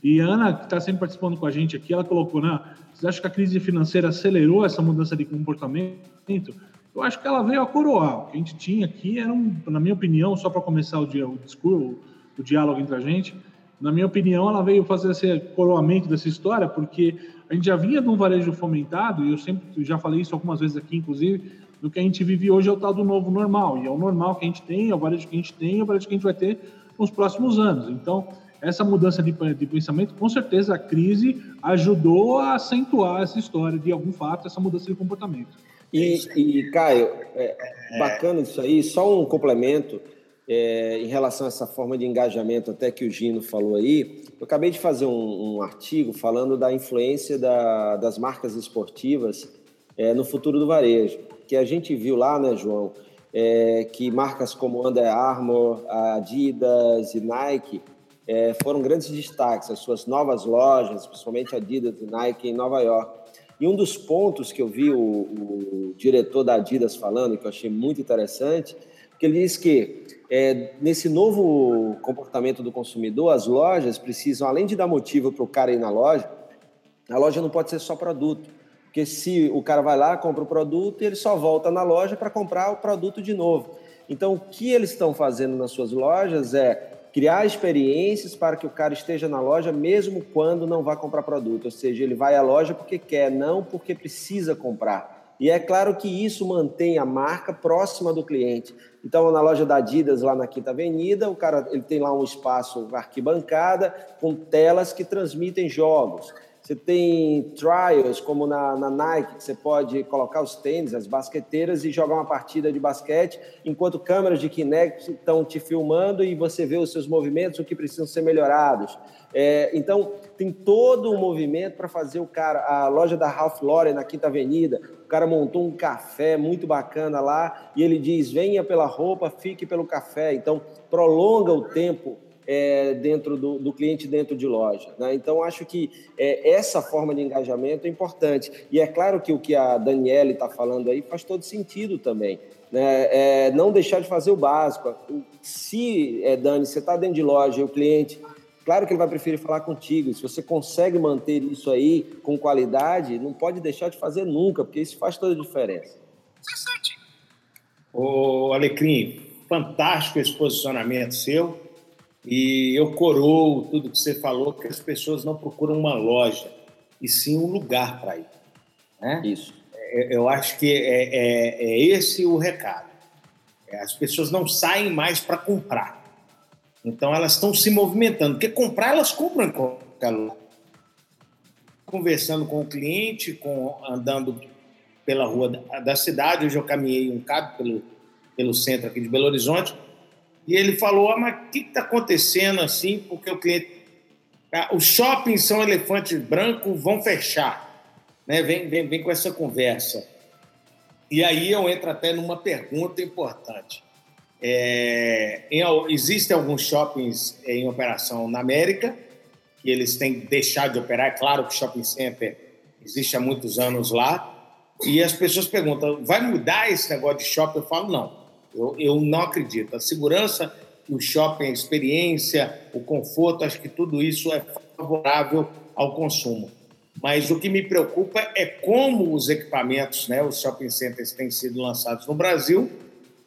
E a Ana, que está sempre participando com a gente aqui, ela colocou, né? Você acha que a crise financeira acelerou essa mudança de comportamento? Eu acho que ela veio a coroar. O que a gente tinha aqui era, um, na minha opinião, só para começar o, dia, o discurso, o diálogo entre a gente, na minha opinião, ela veio fazer esse coroamento dessa história, porque a gente já vinha de um varejo fomentado, e eu sempre já falei isso algumas vezes aqui, inclusive, do que a gente vive hoje é o tal do novo normal, e é o normal que a gente tem, é o varejo que a gente tem, é o varejo que a gente vai ter nos próximos anos. Então, essa mudança de, de pensamento, com certeza a crise ajudou a acentuar essa história de algum fato, essa mudança de comportamento. E, e Caio, é, bacana isso aí, só um complemento é, em relação a essa forma de engajamento, até que o Gino falou aí, eu acabei de fazer um, um artigo falando da influência da, das marcas esportivas é, no futuro do varejo, que a gente viu lá, né, João, é, que marcas como Under Armour, Adidas e Nike é, foram grandes destaques, as suas novas lojas, principalmente Adidas e Nike em Nova York. E um dos pontos que eu vi o, o diretor da Adidas falando, que eu achei muito interessante, que ele diz que é, nesse novo comportamento do consumidor, as lojas precisam, além de dar motivo para o cara ir na loja, a loja não pode ser só produto. Porque se o cara vai lá, compra o produto e ele só volta na loja para comprar o produto de novo. Então, o que eles estão fazendo nas suas lojas é criar experiências para que o cara esteja na loja mesmo quando não vai comprar produto. Ou seja, ele vai à loja porque quer, não porque precisa comprar. E é claro que isso mantém a marca próxima do cliente. Então, na loja da Adidas, lá na Quinta Avenida, o cara ele tem lá um espaço arquibancada com telas que transmitem jogos. Você tem trials, como na, na, Nike, que você pode colocar os tênis, as basqueteiras e jogar uma partida de basquete, enquanto câmeras de Kinect estão te filmando e você vê os seus movimentos, o que precisam ser melhorados. É, então, tem todo um movimento para fazer o cara. A loja da Ralph Lauren na Quinta Avenida, o cara montou um café muito bacana lá e ele diz: venha pela roupa, fique pelo café. Então, prolonga o tempo é, dentro do, do, cliente dentro de loja. Né? Então, acho que é, essa forma de engajamento é importante. E é claro que o que a Daniele está falando aí faz todo sentido também. Né? É, não deixar de fazer o básico. Se, é, Dani, você está dentro de loja e o cliente, claro que ele vai preferir falar contigo. Se você consegue manter isso aí com qualidade, não pode deixar de fazer nunca, porque isso faz toda a diferença. Ô, Alecrim, fantástico esse posicionamento seu. E eu coroo tudo que você falou, que as pessoas não procuram uma loja, e sim um lugar para ir. Né? Isso. É, eu acho que é, é, é esse o recado. É, as pessoas não saem mais para comprar. Então elas estão se movimentando, porque comprar elas compram em qualquer lugar. Conversando com o cliente, com, andando pela rua da, da cidade, hoje eu caminhei um bocado pelo, pelo centro aqui de Belo Horizonte, e ele falou: ah, mas o que está acontecendo assim? Porque o cliente. Ah, os shoppings são elefantes brancos, vão fechar. Né? Vem, vem, vem com essa conversa. E aí eu entro até numa pergunta importante. É, em, existem alguns shoppings em operação na América, que eles têm deixado de operar. É claro que o shopping center existe há muitos anos lá. E as pessoas perguntam: vai mudar esse negócio de shopping? Eu falo: não eu, eu não acredito. A segurança, o shopping, a experiência, o conforto, acho que tudo isso é favorável ao consumo. Mas o que me preocupa é como os equipamentos, né, os shopping centers têm sido lançados no Brasil,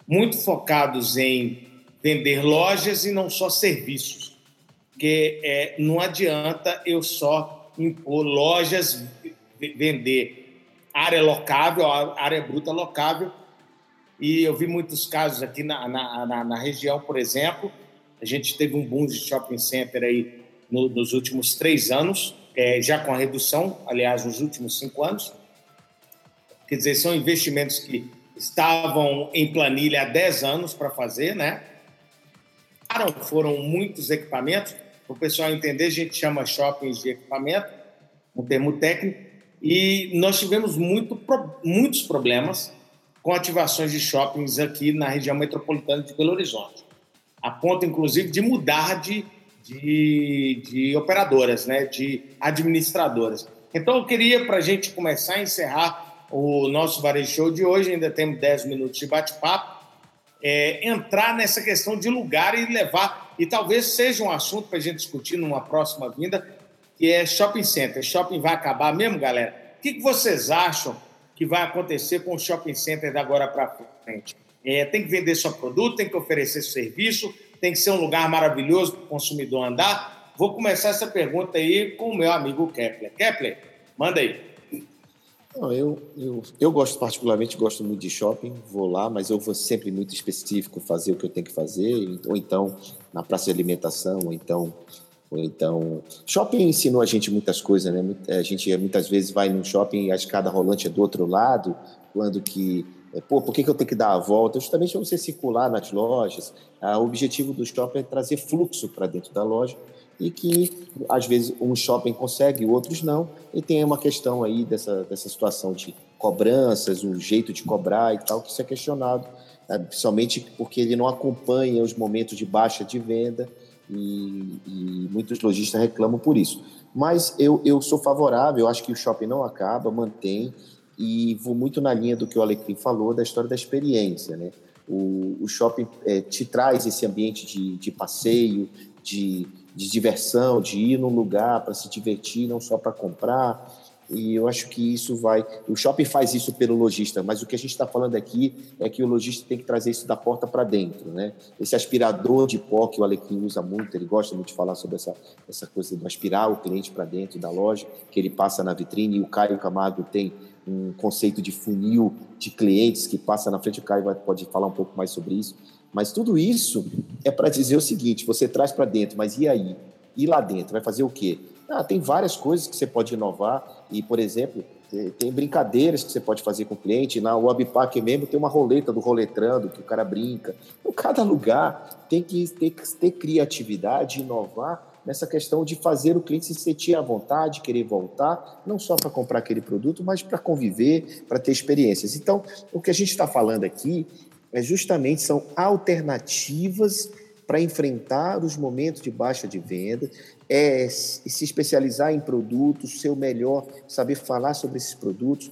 muito focados em vender lojas e não só serviços. Porque é, não adianta eu só impor lojas, vender área locável, área bruta locável, e eu vi muitos casos aqui na, na, na, na região, por exemplo. A gente teve um boom de shopping center aí no, nos últimos três anos, é, já com a redução, aliás, nos últimos cinco anos. Quer dizer, são investimentos que estavam em planilha há 10 anos para fazer, né? Foram muitos equipamentos. Para o pessoal entender, a gente chama shoppings de equipamento, um termo técnico, e nós tivemos muito, muitos problemas com ativações de shoppings aqui na região metropolitana de Belo Horizonte, a ponto, inclusive, de mudar de, de, de operadoras, né, de administradoras. Então, eu queria, para a gente começar a encerrar o nosso Varejo Show de hoje, ainda temos 10 minutos de bate-papo, é, entrar nessa questão de lugar e levar, e talvez seja um assunto para a gente discutir numa próxima vinda, que é shopping center. Shopping vai acabar mesmo, galera? O que, que vocês acham que vai acontecer com o shopping center da agora para frente. É, tem que vender só produto, tem que oferecer serviço, tem que ser um lugar maravilhoso para o consumidor andar. Vou começar essa pergunta aí com o meu amigo Kepler. Kepler, manda aí. Não, eu, eu, eu gosto particularmente, gosto muito de shopping, vou lá, mas eu vou sempre muito específico fazer o que eu tenho que fazer, ou então na praça de alimentação, ou então então, shopping ensinou a gente muitas coisas, né? A gente muitas vezes vai num shopping e a escada rolante é do outro lado, quando que, é, pô, por que, que eu tenho que dar a volta? Justamente para você circular nas lojas. Ah, o objetivo do shopping é trazer fluxo para dentro da loja e que, às vezes, um shopping consegue, outros não. E tem uma questão aí dessa, dessa situação de cobranças, o jeito de cobrar e tal, que isso é questionado, principalmente porque ele não acompanha os momentos de baixa de venda e, e, muitos lojistas reclamam por isso. Mas eu, eu sou favorável, eu acho que o shopping não acaba, mantém, e vou muito na linha do que o Alecrim falou, da história da experiência, né? O, o shopping é, te traz esse ambiente de, de passeio, de, de diversão, de ir num lugar para se divertir, não só para comprar. E eu acho que isso vai. O shopping faz isso pelo lojista, mas o que a gente está falando aqui é que o lojista tem que trazer isso da porta para dentro. Né? Esse aspirador de pó que o Alecrim usa muito, ele gosta muito de falar sobre essa, essa coisa de aspirar o cliente para dentro da loja, que ele passa na vitrine, e o Caio Camargo tem um conceito de funil de clientes que passa na frente. O Caio pode falar um pouco mais sobre isso. Mas tudo isso é para dizer o seguinte: você traz para dentro, mas e aí? E lá dentro? Vai fazer o quê? Ah, tem várias coisas que você pode inovar e, por exemplo, tem brincadeiras que você pode fazer com o cliente. Na Webpack mesmo tem uma roleta do roletrando que o cara brinca. Então, cada lugar tem que ter, ter criatividade, inovar nessa questão de fazer o cliente se sentir à vontade, querer voltar, não só para comprar aquele produto, mas para conviver, para ter experiências. Então, o que a gente está falando aqui é justamente são alternativas para enfrentar os momentos de baixa de venda, é se especializar em produtos, ser o melhor, saber falar sobre esses produtos,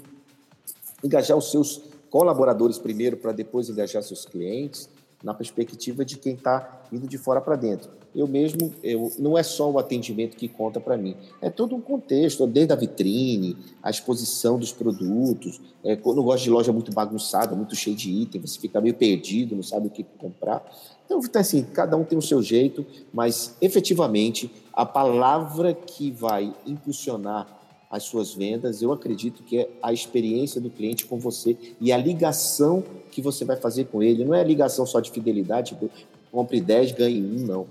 engajar os seus colaboradores primeiro para depois engajar seus clientes, na perspectiva de quem está indo de fora para dentro. Eu mesmo, eu, não é só o atendimento que conta para mim, é todo um contexto, desde a vitrine, a exposição dos produtos. É, eu não gosto de loja muito bagunçada, muito cheia de itens, você fica meio perdido, não sabe o que comprar. Então, tá assim, cada um tem o seu jeito, mas efetivamente a palavra que vai impulsionar as suas vendas, eu acredito que é a experiência do cliente com você e a ligação que você vai fazer com ele. Não é a ligação só de fidelidade, tipo, compre 10, ganhe um, não.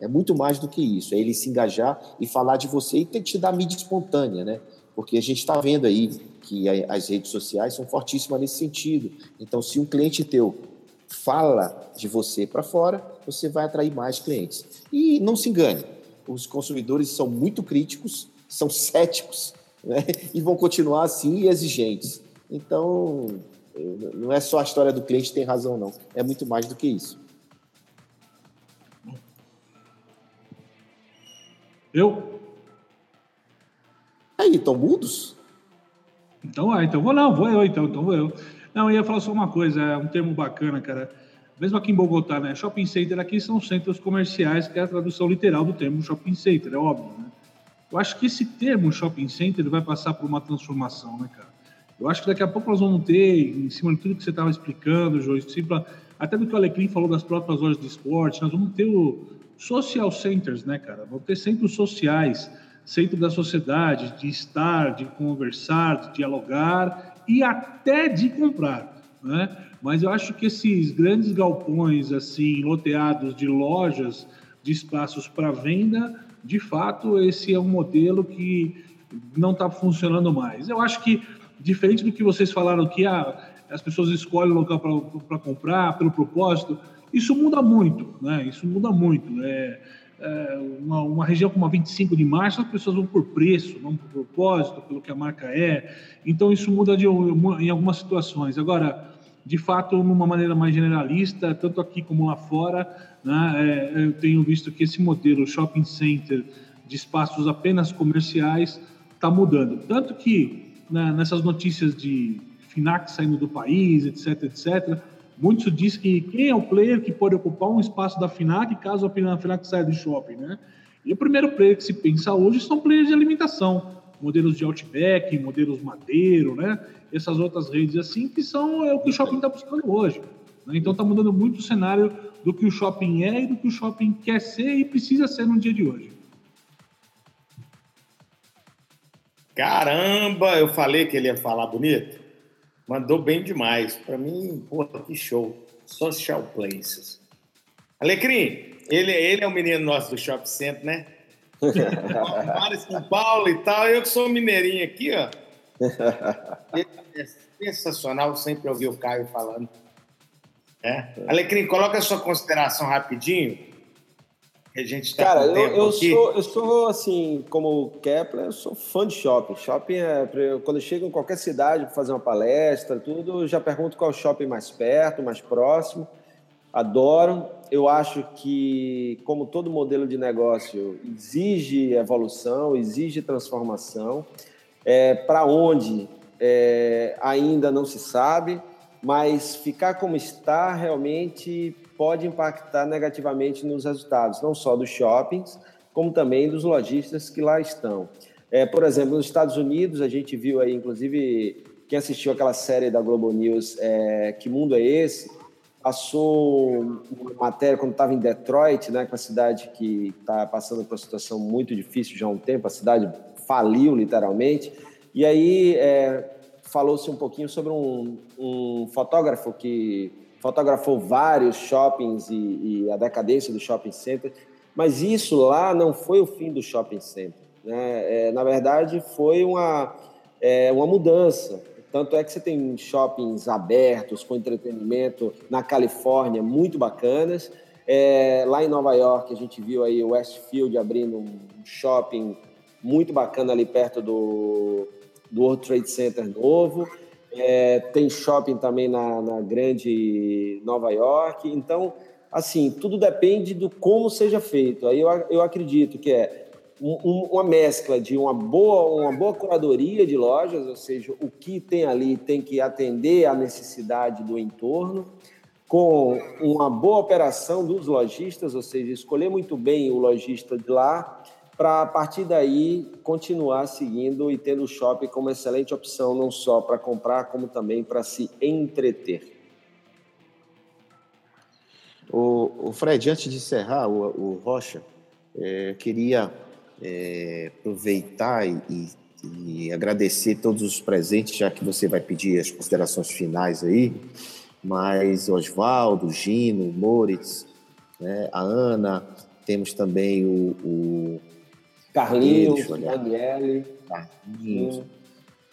É muito mais do que isso. É ele se engajar e falar de você e ter que te dar mídia espontânea, né? Porque a gente está vendo aí que as redes sociais são fortíssimas nesse sentido. Então, se um cliente teu fala de você para fora, você vai atrair mais clientes. E não se engane, os consumidores são muito críticos, são céticos né? e vão continuar assim exigentes. Então, não é só a história do cliente tem razão, não. É muito mais do que isso. Eu? Aí, estão mudos? Então, ah, então vou não, vou eu, então, então vou eu. Não, eu ia falar só uma coisa, é um termo bacana, cara. Mesmo aqui em Bogotá, né? Shopping center aqui são centros comerciais, que é a tradução literal do termo shopping center, é óbvio, né? Eu acho que esse termo shopping center vai passar por uma transformação, né, cara? Eu acho que daqui a pouco nós vamos ter, em cima de tudo que você estava explicando, João, até do que o Alecrim falou das próprias lojas de esporte, nós vamos ter o social centers, né, cara? Vamos ter centros sociais, centro da sociedade, de estar, de conversar, de dialogar e até de comprar, né? Mas eu acho que esses grandes galpões assim loteados de lojas, de espaços para venda, de fato esse é um modelo que não está funcionando mais. Eu acho que diferente do que vocês falaram que ah, as pessoas escolhem o local para comprar pelo propósito, isso muda muito, né? Isso muda muito. É, é, uma, uma, região como a 25 de março, as pessoas vão por preço, vão por propósito, pelo que a marca é. Então, isso muda de, em algumas situações. Agora, de fato, numa maneira mais generalista, tanto aqui como lá fora, né, é, eu tenho visto que esse modelo shopping center de espaços apenas comerciais está mudando. Tanto que né, nessas notícias de FINAC saindo do país, etc., etc., muito diz que quem é o player que pode ocupar um espaço da FINAC caso a FINAC saia do shopping, né? E o primeiro player que se pensa hoje são players de alimentação, modelos de Outback, modelos Madeiro, né? Essas outras redes assim, que são é o que o shopping está buscando hoje. Né? Então está mudando muito o cenário do que o shopping é e do que o shopping quer ser e precisa ser no dia de hoje. Caramba, eu falei que ele ia falar bonito. Mandou bem demais. Para mim, pô, que show. Social Places. Alecrim, ele, ele é o menino nosso do Shopping Center, né? Para São Paulo e tal. Eu que sou mineirinho aqui, ó. É sensacional sempre ouvir o Caio falando. É. Alecrim, coloca a sua consideração rapidinho a gente está Cara, eu, eu sou, eu sou, assim, como o Kepler, eu sou fã de shopping. Shopping é. Quando eu chego em qualquer cidade para fazer uma palestra, tudo, eu já pergunto qual é o shopping mais perto, mais próximo. adoro. Eu acho que, como todo modelo de negócio, exige evolução, exige transformação. É, Para onde é, ainda não se sabe, mas ficar como está realmente pode impactar negativamente nos resultados, não só dos shoppings, como também dos lojistas que lá estão. É, por exemplo, nos Estados Unidos, a gente viu aí, inclusive, quem assistiu aquela série da Globo News, é, Que Mundo é Esse? Passou uma matéria quando estava em Detroit, né, com a cidade que está passando por uma situação muito difícil já há um tempo, a cidade faliu literalmente, e aí é, falou-se um pouquinho sobre um, um, fotógrafo que fotografou vários shoppings e, e a decadência do shopping center, mas isso lá não foi o fim do shopping center. Né? É, na verdade, foi uma, é, uma mudança. Tanto é que você tem shoppings abertos com entretenimento na Califórnia muito bacanas. É, lá em Nova York a gente viu aí o Westfield abrindo um shopping muito bacana ali perto do, do World Trade Center novo. É, tem shopping também na, na grande Nova York. Então, assim, tudo depende do como seja feito. Aí eu, eu acredito que é um, uma mescla de uma boa, uma boa curadoria de lojas, ou seja, o que tem ali tem que atender à necessidade do entorno, com uma boa operação dos lojistas, ou seja, escolher muito bem o lojista de lá, para a partir daí continuar seguindo e tendo o shopping como excelente opção, não só para comprar, como também para se entreter. O, o, Fred, antes de encerrar, o, o Rocha, é, queria é, aproveitar e, e, agradecer todos os presentes, já que você vai pedir as considerações finais aí, mas Oswaldo, Gino, Moritz, né, a Ana, temos também o, o Carlinhos, Daniele, Carlinhos,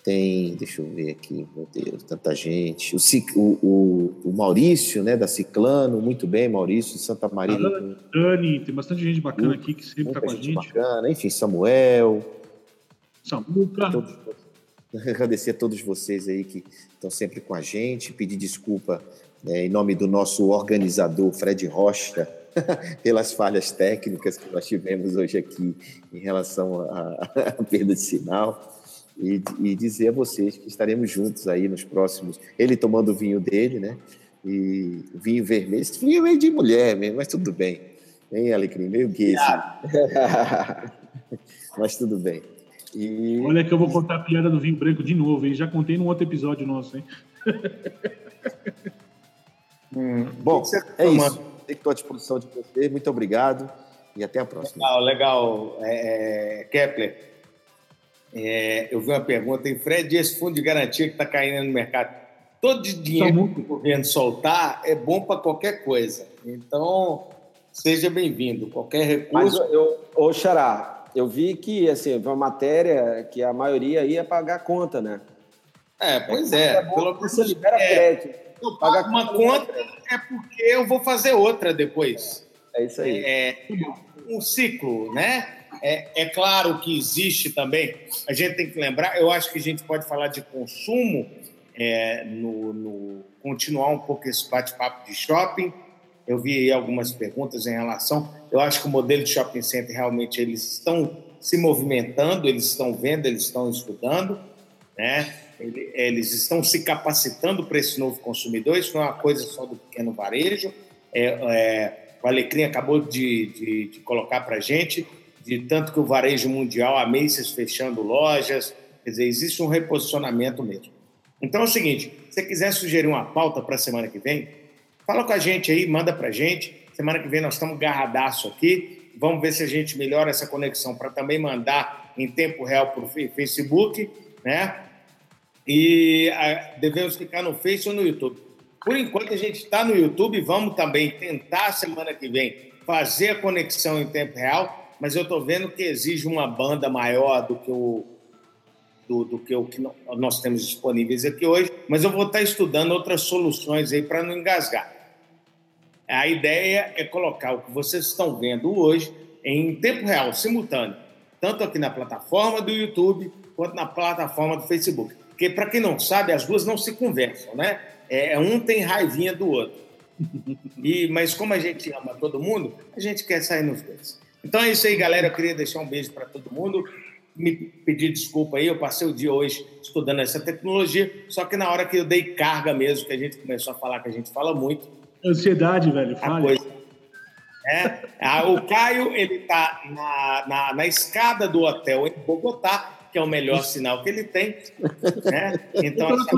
tem, deixa eu ver aqui, meu Deus, tanta gente. O, o, o Maurício, né, da Ciclano, muito bem, Maurício, de Santa Maria. Dani, tem bastante gente bacana aqui que sempre está com a gente. Bacana, enfim, Samuel. Samuca. Todos, agradecer a todos vocês aí que estão sempre com a gente, pedir desculpa né, em nome do nosso organizador, Fred Rocha, pelas falhas técnicas que nós tivemos hoje aqui em relação à perda de sinal e, e, dizer a vocês que estaremos juntos aí nos próximos. Ele tomando o vinho dele, né? E vinho vermelho. Esse vinho é meio de mulher mesmo, mas tudo bem. Hein, Alecrim? Meio gay. Assim. mas tudo bem. E... Olha que eu vou contar a piada do vinho branco de novo, hein? Já contei num outro episódio nosso, hein? hum, bom, é isso. Estou à disposição de você. Muito obrigado e até a próxima. Legal, legal. É, é Kepler, é, eu vi uma pergunta em Fred, esse fundo de garantia que está caindo no mercado, todo dinheiro que o governo soltar é bom para qualquer coisa. Então, seja bem-vindo. Qualquer recurso. Mas eu, ô Xará, eu vi que assim, uma matéria que a maioria ia pagar conta, né? É, pois é. é pelo menos você libera é, crédito. Eu pago uma conta é porque eu vou fazer outra depois. É isso aí. É, um ciclo, né? É, é, claro que existe também, a gente tem que lembrar, eu acho que a gente pode falar de consumo, é, no, no, continuar um pouco esse bate-papo de shopping. Eu vi algumas perguntas em relação. Eu acho que o modelo de shopping center realmente eles estão se movimentando, eles estão vendo, eles estão estudando, né? Eles estão se capacitando para esse novo consumidor. Isso não é uma coisa só do pequeno varejo. É, é, o Alecrim acabou de, de, de colocar para a gente de tanto que o varejo mundial, a Macy's fechando lojas, quer dizer, existe um reposicionamento mesmo. Então é o seguinte, se você quiser sugerir uma pauta para a semana que vem, fala com a gente aí, manda para a gente. Semana que vem nós estamos garradaço aqui, vamos ver se a gente melhora essa conexão para também mandar em tempo real para o Facebook, né? E a, ah, devemos ficar no Face ou no YouTube. Por enquanto a gente está no YouTube, vamos também tentar semana que vem fazer a conexão em tempo real mas eu estou vendo que exige uma banda maior do que o do, do, que o que nós temos disponíveis aqui hoje, mas eu vou estar estudando outras soluções aí para não engasgar. A ideia é colocar o que vocês estão vendo hoje em tempo real, simultâneo, tanto aqui na plataforma do YouTube quanto na plataforma do Facebook. Porque, para quem não sabe, as duas não se conversam, né? É, um tem raivinha do outro. E, mas como a gente ama todo mundo, a gente quer sair nos dois. Então é isso aí, galera. Eu queria deixar um beijo para todo mundo. Me pedir desculpa aí, eu passei o dia hoje estudando essa tecnologia, só que na hora que eu dei carga mesmo, que a gente começou a falar que a gente fala muito. Ansiedade, velho. Fala. Coisa, é, o Caio, ele tá na, na, na escada do hotel em Bogotá, que é o melhor sinal que ele tem. Né? Então, essa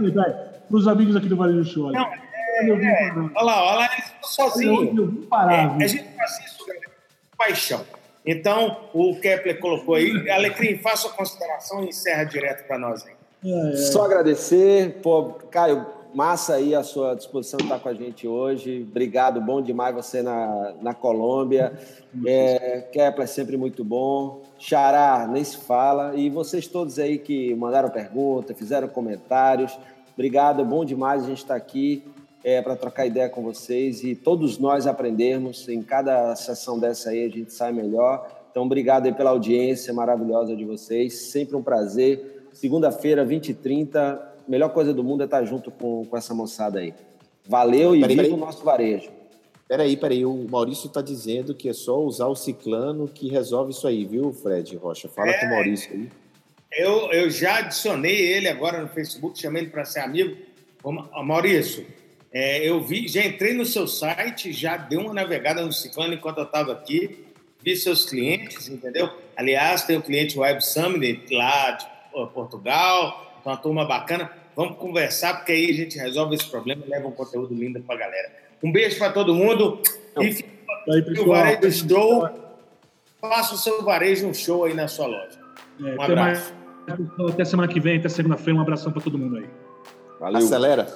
verdade... Para os amigos aqui do Vale do. Não, é, é, olha lá, olha lá, eles estão sozinhos. É, a gente faz isso, galera, com paixão. Então, o Kepler colocou aí. Alecrim, faça a consideração e encerra direto para nós. Aí. É, é. Só agradecer. Pô, Caio, massa aí a sua disposição de estar com a gente hoje. Obrigado, bom demais você na, na Colômbia. É, Kepler, sempre muito bom. Xará, nem se fala. E vocês todos aí que mandaram perguntas, fizeram comentários. Obrigado, bom demais a gente estar aqui é, para trocar ideia com vocês e todos nós aprendermos. Em cada sessão dessa aí a gente sai melhor. Então, obrigado aí pela audiência maravilhosa de vocês. Sempre um prazer. Segunda-feira, 20 e 30. Melhor coisa do mundo é estar junto com, com essa moçada aí. Valeu e peraí, viva o nosso varejo. Peraí, peraí. O Maurício está dizendo que é só usar o ciclano que resolve isso aí, viu, Fred Rocha? Fala é, com o Maurício aí. Eu, eu já adicionei ele agora no Facebook, chamei ele para ser amigo. Ô, Maurício, é, eu vi, já entrei no seu site, já dei uma navegada no Ciclano enquanto eu estava aqui, vi seus clientes, entendeu? Aliás, tem o cliente Web Summit lá de Portugal, uma turma bacana. Vamos conversar, porque aí a gente resolve esse problema e leva um conteúdo lindo para a galera. Um beijo para todo mundo. E fica o Varejo Show. Faça o seu varejo um show aí na sua loja. É, um abraço. Até, mais, até semana que vem, até segunda-feira. Um abração para todo mundo aí. Valeu. Acelera.